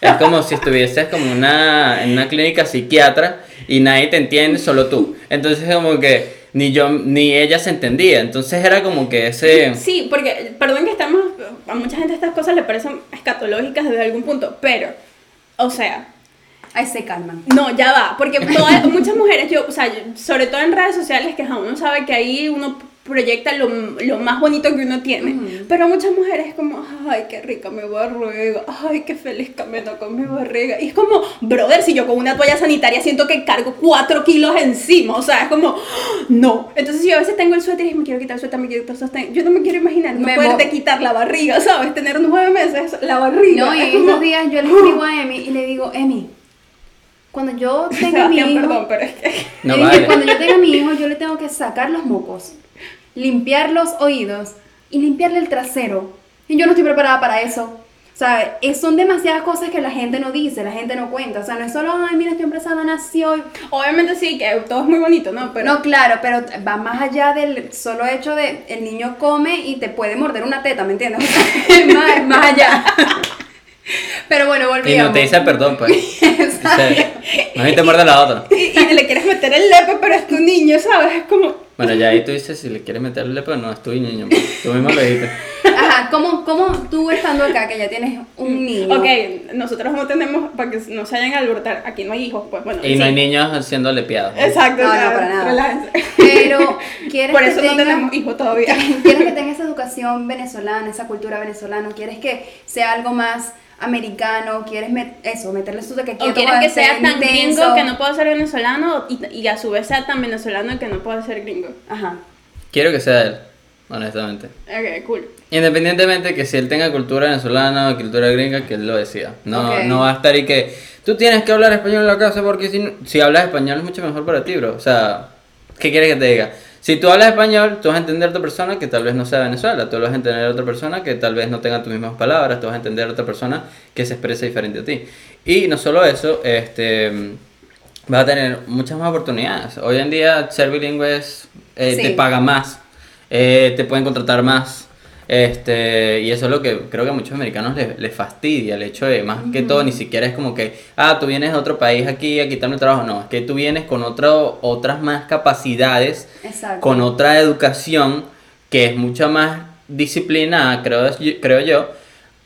es como si estuvieses como una, en una clínica psiquiatra y nadie te entiende, solo tú. Entonces, como que ni yo ni ella se entendía. Entonces, era como que ese. Sí, porque, perdón que estamos, a mucha gente estas cosas le parecen escatológicas desde algún punto, pero, o sea, Ahí se calman. No, ya va, porque todas- muchas mujeres, yo, o sea, sobre todo en redes sociales, que uno sabe que ahí uno proyecta lo, lo más bonito que uno tiene, Ujú. pero muchas mujeres como, ay, qué rica mi barriga, ay, qué feliz camino con mi barriga, y es como, brother, si yo con una toalla sanitaria siento que cargo 4 kilos encima, o sea, es como, no, entonces yo a veces tengo el suéter y me quiero quitar el suéter, me quiero quitar el sostén, yo no me quiero imaginar, no Me poderte quitar la barriga, ¿sabes? Tener nueve meses la barriga. No, y es en como- esos días yo le escribo a Emi y le digo, Emi, cuando yo <laughs> tenga mi hijo, perdón, pero es que... No <laughs> vale. cuando yo tenga mi hijo, yo le tengo que sacar los mocos, limpiar los oídos y limpiarle el trasero. Y yo no estoy preparada para eso. O sea, es- son demasiadas cosas que la gente no dice, la gente no cuenta. O sea, no es solo, ay, mira, estoy embarazada, nació. y- Obviamente sí, que todo es muy bonito, ¿no? Pero No, claro, pero va más allá del solo hecho de el niño come y te puede morder una teta, ¿me entiendes? <laughs> Más, más allá. <laughs> <laughs> Pero bueno, Y volvíamos. no te dice perdón, pues. <laughs> Más bien te muerde la otra. <laughs> y, y le quieres meter el lepe, pero es tu niño, ¿sabes? Es como... Bueno, ya ahí tú dices si le quieres meterle, pero no es tu niño. pues. Tú mismo lo dijiste. Ajá, ¿cómo, ¿cómo tú estando acá, que ya tienes un niño? Ok, nosotros no tenemos, para que no se vayan a alborotar, aquí no hay hijos, pues bueno. Y no hay niños siendo lepiados. Exacto, No, o sea, no, para nada. relájense. Pero <laughs> quieres Por que eso no tenga- tenemos hijos todavía. <laughs> quieres que tenga esa educación venezolana, esa cultura venezolana, quieres que sea algo más americano, quieres met- eso, meterle su toque O quieres que sea tan gringo que no pueda ser venezolano y, y a su vez sea tan venezolano que no pueda ser gringo. Ajá. Quiero que sea él, honestamente. Ok, cool. Independientemente que si él tenga cultura venezolana o cultura gringa, que él lo decida. No, Ok. no va a estar y que tú tienes que hablar español en la casa porque si, si hablas español es mucho mejor para ti, bro. O sea, ¿qué quieres que te diga? Si tú hablas español, tú vas a entender a otra persona que tal vez no sea Venezuela, tú vas a entender a otra persona que tal vez no tenga tus mismas palabras, tú vas a entender a otra persona que se exprese diferente a ti. Y no solo eso, este vas a tener muchas más oportunidades. Hoy en día ser bilingüe es, eh, Sí. te paga más, eh, te pueden contratar más. Este, y eso es lo que creo que a muchos americanos les, les fastidia, el hecho de más que todo, ni siquiera es como que, ah, tú vienes de otro país aquí a quitarme el trabajo, no, es que tú vienes con otro, otras más capacidades, Exacto. con otra educación que es mucho más disciplinada, creo, creo yo,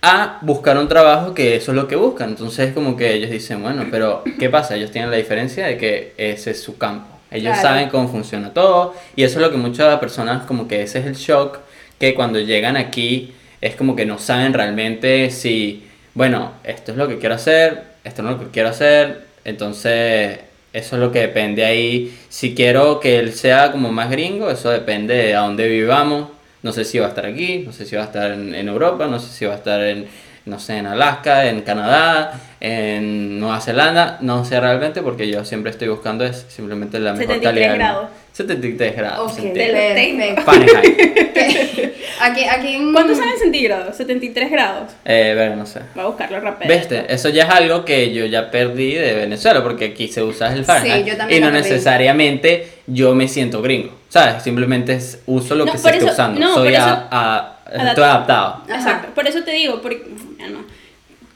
a buscar un trabajo que eso es lo que buscan. Entonces, como que ellos dicen, bueno, pero ¿qué pasa? Ellos tienen la diferencia de que ese es su campo. Ellos Claro. saben cómo funciona todo y eso es lo que muchas personas, como que ese es el shock, que cuando llegan aquí es como que no saben realmente si, bueno, esto es lo que quiero hacer, esto no es lo que quiero hacer, entonces eso es lo que depende ahí. Si quiero que él sea como más gringo, eso depende de a dónde vivamos. No sé si va a estar aquí, no sé si va a estar en, en Europa, no sé si va a estar en, no sé, en Alaska, en Canadá, en Nueva Zelanda, no sé realmente porque yo siempre estoy buscando es simplemente la mejor 73 calidad. grados. 73 grados. Ok, perfecto. Fahrenheit. Aquí, aquí en... ¿Cuántos son en centígrados? 73 grados. Eh, ver, no sé. Voy a buscarlo rápido. Viste, eso ya es algo que yo ya perdí de Venezuela, porque aquí se usa el Fahrenheit. yo también y no necesariamente yo me siento gringo, ¿sabes? Simplemente uso lo No, que se está usando. no, Soy por eso- a- a- Adap- estoy adaptado. Exacto. Por eso te digo, porque. Ya no.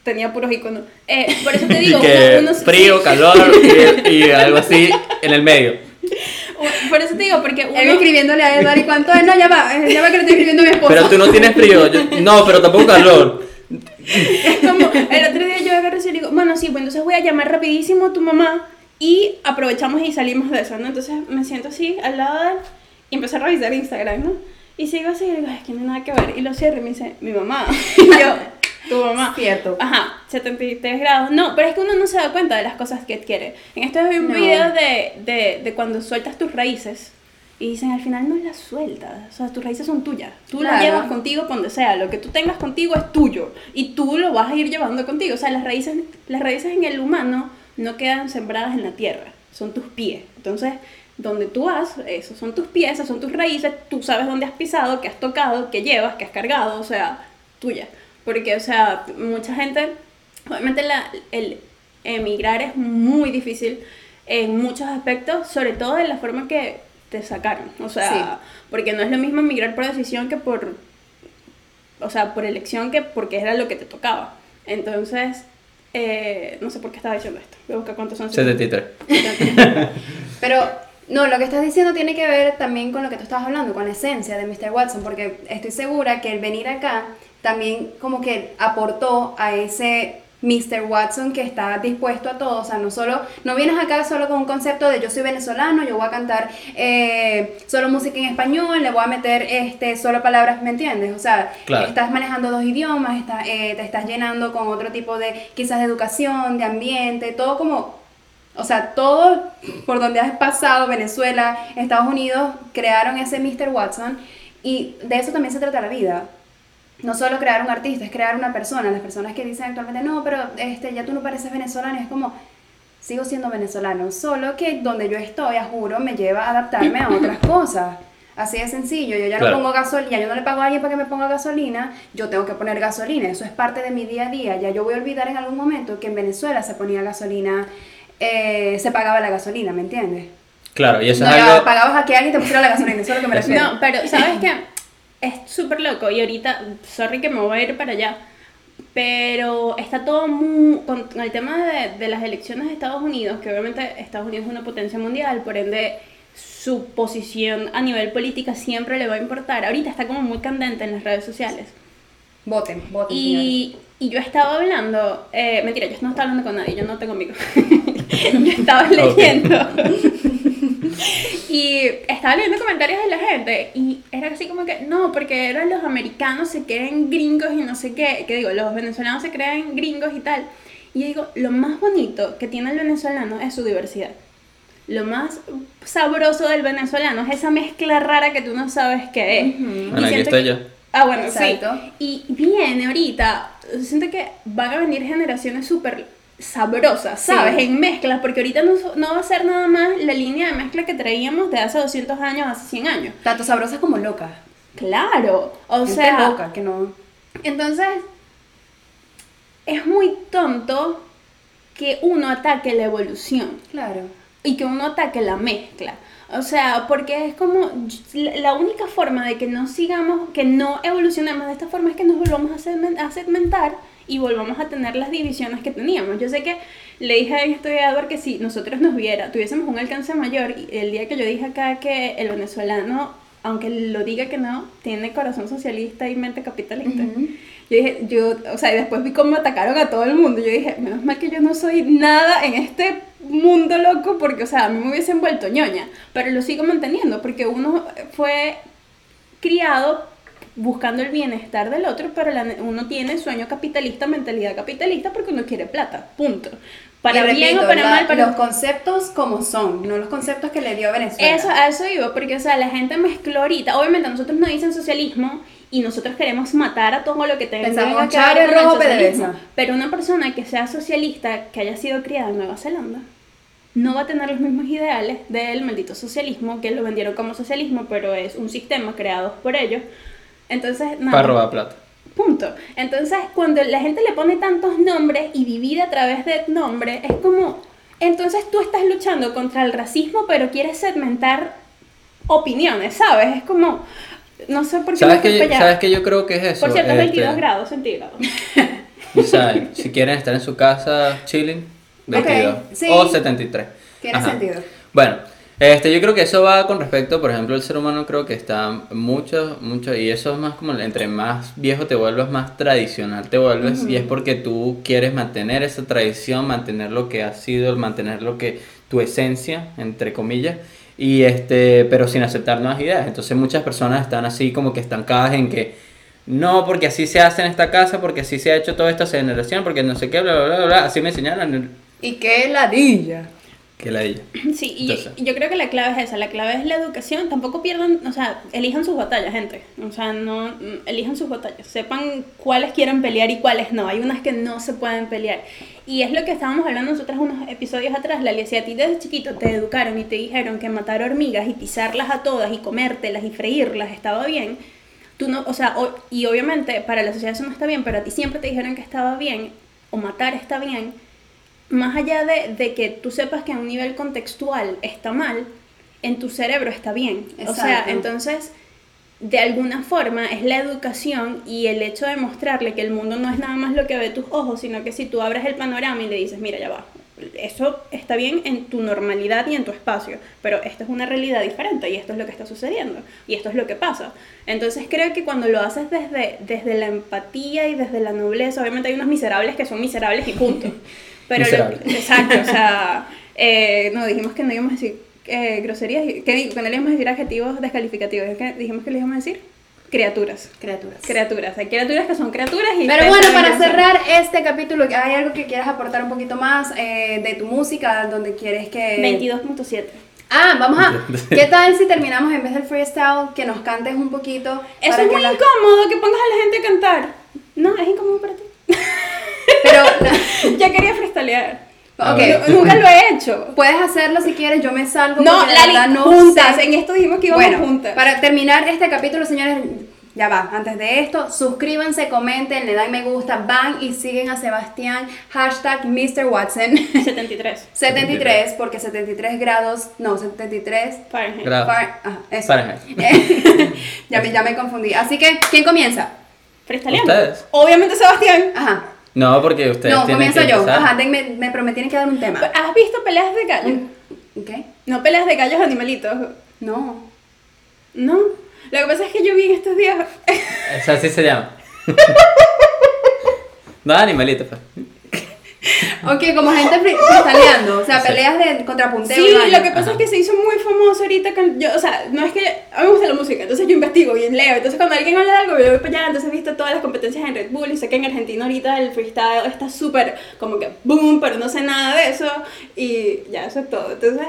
Tenía puros iconos. Eh, por eso te <laughs> digo, y que uno- uno- frío, calor y, y <laughs> algo así en el medio. Por eso te digo, porque uno. Él escribiéndole a Edward y cuánto es, no, ya va, ya va que le estoy escribiendo a mi esposo. Pero tú no tienes frío. yo- no, pero tampoco calor. Es como, el otro día yo agarro y digo, bueno, sí, pues entonces voy a llamar rapidísimo a tu mamá y aprovechamos y salimos de eso, ¿no? Entonces me siento así al lado de él y empecé a revisar Instagram, ¿no? Y sigo así y digo, es que no hay nada que ver. Y lo cierro y me dice, mi mamá. <laughs> Y yo, tu mamá. Cierto. Ajá, 73 grados. No, pero es que uno no se da cuenta de las cosas que adquiere. En esto vi un No. video de, de, de cuando sueltas tus raíces. Y dicen, al final no las sueltas. O sea, tus raíces son tuyas. Tú las Claro. llevas contigo donde sea. Lo que tú tengas contigo es tuyo. Y tú lo vas a ir llevando contigo. O sea, las raíces, las raíces en el humano no quedan sembradas en la tierra. Son tus pies. Entonces, donde tú vas, esos son tus pies, esas son tus raíces. Tú sabes dónde has pisado, qué has tocado, qué llevas, qué has cargado. O sea, tuya. Porque, o sea, mucha gente, obviamente la, el emigrar es muy difícil en muchos aspectos, sobre todo en la forma que te sacaron. O sea, Sí. porque no es lo mismo emigrar por decisión que por, o sea, por elección que porque era lo que te tocaba. Entonces, eh, no sé por qué estaba diciendo esto. Voy a buscar cuántos son. 73. <laughs> Pero no, lo que estás diciendo tiene que ver también con lo que tú estabas hablando, con la esencia de Mr. Watson, porque estoy segura que el venir acá también como que aportó a ese Mr. Watson que está dispuesto a todo, o sea, no solo, no vienes acá solo con un concepto de yo soy venezolano, yo voy a cantar eh, solo música en español, le voy a meter este, solo palabras, ¿me entiendes? O sea, Claro. estás manejando dos idiomas, estás, eh, te estás llenando con otro tipo de, quizás de educación, de ambiente, todo como o sea, todo por donde has pasado, Venezuela, Estados Unidos, crearon ese Mr. Watson y de eso también se trata la vida. No solo crear un artista, es crear una persona. Las personas que dicen actualmente, no, pero este, ya tú no pareces venezolano, es como, sigo siendo venezolano, solo que donde yo estoy, a juro, me lleva a adaptarme a otras <coughs> cosas. Así de sencillo, yo ya Claro. no pongo gasolina, yo no le pago a alguien para que me ponga gasolina, yo tengo que poner gasolina, eso es parte de mi día a día, ya yo voy a olvidar en algún momento que en Venezuela se ponía gasolina, eh, se pagaba la gasolina, ¿me entiendes? Claro, y eso no, es algo. pagabas a que alguien te pusiera la gasolina, eso es lo que me <laughs> refiero. No, pero ¿sabes qué? Es súper loco y ahorita, sorry que me voy a ir para allá, pero está todo muy, con, con el tema de, de las elecciones de Estados Unidos, que obviamente Estados Unidos es una potencia mundial, por ende su posición a nivel política siempre le va a importar. Ahorita está como muy candente en las redes sociales. Voten, voten. Y, y yo estaba hablando, eh, mentira, yo no estaba hablando con nadie, yo no tengo amigos. <laughs> yo estaba leyendo. <laughs> <laughs> y estaba leyendo comentarios de la gente y era así como que, no, porque eran los americanos se creen gringos y no sé qué, que digo, los venezolanos se creen gringos y tal. Y yo digo, lo más bonito que tiene el venezolano es su diversidad. Lo más sabroso del venezolano es esa mezcla rara que tú no sabes qué es. Y Bueno, aquí siento estoy que- yo. Ah, bueno, Exacto. sí. Y viene ahorita, siento que van a venir generaciones súper sabrosas, ¿sabes? Sí. En mezclas, porque ahorita no, no va a ser nada más la línea de mezcla que traíamos de hace 200 años, hace 100 años. Tanto sabrosas como locas. Claro, o Gente sea, loca, que no... entonces es muy tonto que uno ataque la evolución Claro. y que uno ataque la mezcla. O sea, porque es como la única forma de que no sigamos, que no evolucionemos de esta forma es que nos volvamos a segmentar y volvamos a tener las divisiones que teníamos. Yo sé que le dije a Edward que si nosotros nos viera, tuviésemos un alcance mayor, y el día que yo dije acá que el venezolano, aunque lo diga que no, tiene corazón socialista y mente capitalista. Ujú. Yo dije, yo, o sea, y después vi cómo atacaron a todo el mundo. Yo dije, menos mal que yo no soy nada en este mundo loco, porque, o sea, a mí me hubiesen vuelto ñoña. Pero lo sigo manteniendo, porque uno fue criado buscando el bienestar del otro, pero la- uno tiene sueño capitalista, mentalidad capitalista, porque uno quiere plata. Punto. Para Y bien repito, o para la- mal, para los conceptos como son, no los conceptos que le dio Venezuela. eso, a eso iba, porque, o sea, la gente mezcló ahorita. Obviamente, nosotros nos dicen socialismo y nosotros queremos matar a todo lo que tenga Pensamos, que ver Chávez con el rojo, socialismo. Pero una persona que sea socialista, que haya sido criada en Nueva Zelanda, no va a tener los mismos ideales del maldito socialismo, que lo vendieron como socialismo, pero es un sistema creado por ellos. Entonces, nada. Para robar plata. Punto. Entonces, cuando la gente le pone tantos nombres y divide a través de nombres, es como, entonces tú estás luchando contra el racismo, pero quieres segmentar opiniones, ¿sabes? Es como, no sé por qué ¿Sabes que, allá. ¿Sabes que yo creo que es eso? Por cierto, es 22 Este, grados centígrados. <laughs> o sea, si quieren estar en su casa chilling, 22. sí. O 73. Tiene Ajá. sentido. Bueno, este, yo creo que eso va con respecto, por ejemplo, el ser humano creo que está mucho, mucho, y eso es más como entre más viejo te vuelves, más tradicional te vuelves, y es porque tú quieres mantener esa tradición, mantener lo que ha sido, mantener lo que, tu esencia, entre comillas, y este, pero sin aceptar nuevas ideas. Entonces muchas personas están así como que estancadas en que no, porque así se hace en esta casa, porque así se ha hecho toda esta generación, porque no sé qué, bla, bla, bla, bla, así me enseñaron. ¿Y qué ladilla? Que la dilla. <clears throat> Sí, y, Entonces. y yo creo que la clave es esa, la clave es la educación, tampoco pierdan, o sea, elijan sus batallas, gente, o sea, no, elijan sus batallas, sepan cuáles quieren pelear y cuáles no, hay unas que no se pueden pelear, y es lo que estábamos hablando nosotros unos episodios atrás, Lali, si a ti desde chiquito te educaron y te dijeron que matar hormigas y pisarlas a todas y comértelas y freírlas estaba bien, tú no, o sea, o- y obviamente para la sociedad eso no está bien, pero a ti siempre te dijeron que estaba bien, o matar está bien, más allá de, de que tú sepas que a un nivel contextual está mal, en tu cerebro está bien. O sea, Exacto. entonces, de alguna forma es la educación y el hecho de mostrarle que el mundo no es nada más lo que ve tus ojos, sino que si tú abres el panorama y le dices, mira, ya va, eso está bien en tu normalidad y en tu espacio, pero esto es una realidad diferente y esto es lo que está sucediendo y esto es lo que pasa. Entonces creo que cuando lo haces desde, desde la empatía y desde la nobleza, obviamente hay unos miserables que son miserables y punto. <laughs> Pero lo- exacto, o sea, <laughs> eh, no dijimos que no íbamos a decir eh, groserías, que, di- que no le íbamos a decir adjetivos descalificativos, es que dijimos que le íbamos a decir criaturas. Criaturas. Criaturas, hay criaturas que son criaturas y Pero bueno, para cerrar este capítulo, ¿hay algo que quieras aportar un poquito más eh, de tu música, donde quieres que... 22.7. Ah, vamos a... <laughs> ¿Qué tal si terminamos en vez del freestyle, que nos cantes un poquito? Eso es muy la- incómodo que pongas a la gente a cantar. No, es incómodo para ti. <laughs> Pero, <laughs> ya quería freestylear. A ok, ver. Nu- Nunca lo he hecho. puedes hacerlo si quieres, yo me salgo. No, verdad no juntas. sé. En esto dijimos que íbamos Bueno, juntas. para terminar este capítulo, señores, ya va. Antes de esto, suscríbanse, comenten, le dan me gusta, van y siguen a Sebastián, hashtag Mr. Watson 73. 73, <laughs> porque 73 grados, no, 73 Fahrenheit. Gra- Far- eso. Fahrenheit. <laughs> ya, me, ya me confundí. Así que, ¿quién comienza? Freestyleando. Ustedes. Obviamente Sebastián. Ajá. No, porque ustedes no, tienen comienzo que yo. empezar. Ajá, denme- me, pero me tienen que dar un tema. ¿Has visto peleas de gallos? ¿Ok? No peleas de gallos animalitos. No. No. Lo que pasa es que yo vi en estos días. Eso así se llama. <laughs> no, animalito, pues. <laughs> Ok, como gente freestyleando, o sea, peleas de contrapunteo. Sí, y lo que pasa es que se hizo muy famoso ahorita. Con, yo, o sea, no es que. A mí me gusta la música, entonces yo investigo y leo. Entonces, cuando alguien habla de algo, yo voy para allá. Entonces, he visto todas las competencias en Red Bull y sé que en Argentina ahorita el freestyle está súper como que boom, pero no sé nada de eso. Y ya, eso es todo. Entonces.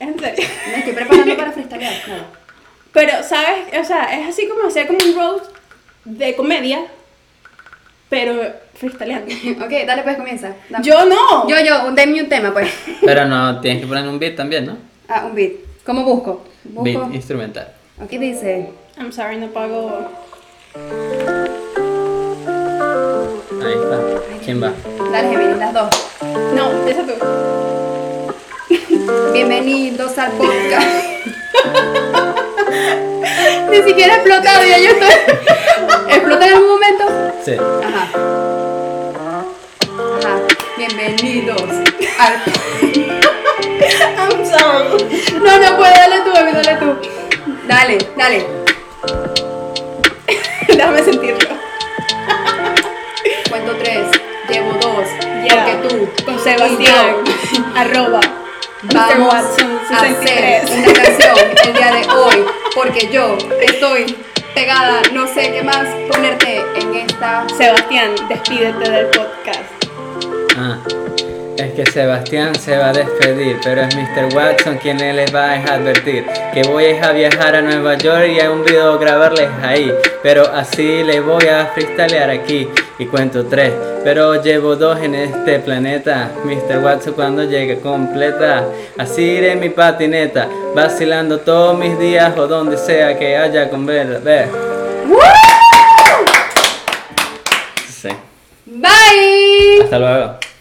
En serio. <laughs> Me estoy preparando para freestylear. Claro. Pero, ¿sabes? O sea, es así como hacer como un roast de comedia, pero freestyleando. <laughs> Ok, dale pues, comienza. Dame. Yo no. Yo, yo, denme un tema, pues. <laughs> Pero no, tienes que poner un beat también, ¿no? Ah, un beat. ¿Cómo busco? Busco. Beat instrumental. Aquí dice. I'm sorry, no pago. Ahí está. ¿Quién va? Dale, Gemini, las dos. No, esa tú. <laughs> Bienvenidos al podcast. Ni siquiera ha explotado, ya yo estoy. ¿Explota en algún momento? Sí. Ajá. Ajá. Bienvenidos al. <laughs> I'm sorry. No, no puede, dale tú, Emi, dale tú. Dale, dale. <laughs> Déjame sentirlo. Cuento tres, llevo dos. Ya. Porque tú, Con Sebastián. Arroba. Vamos a hacer 63. una canción el día de hoy. Porque yo estoy pegada, no sé qué más ponerte en esta. Sebastián, despídete del podcast. Ah. Es que Sebastián se va a despedir, pero es Mr. Watson quien les va a advertir que voy a viajar a Nueva York y a un video grabarles ahí, pero así les voy a freestylear aquí y cuento tres, pero llevo dos en este planeta. Mr. Watson cuando llegue completa, así iré mi patineta, vacilando todos mis días o donde sea que haya con ver. ver. Sí. Bye. Hasta luego.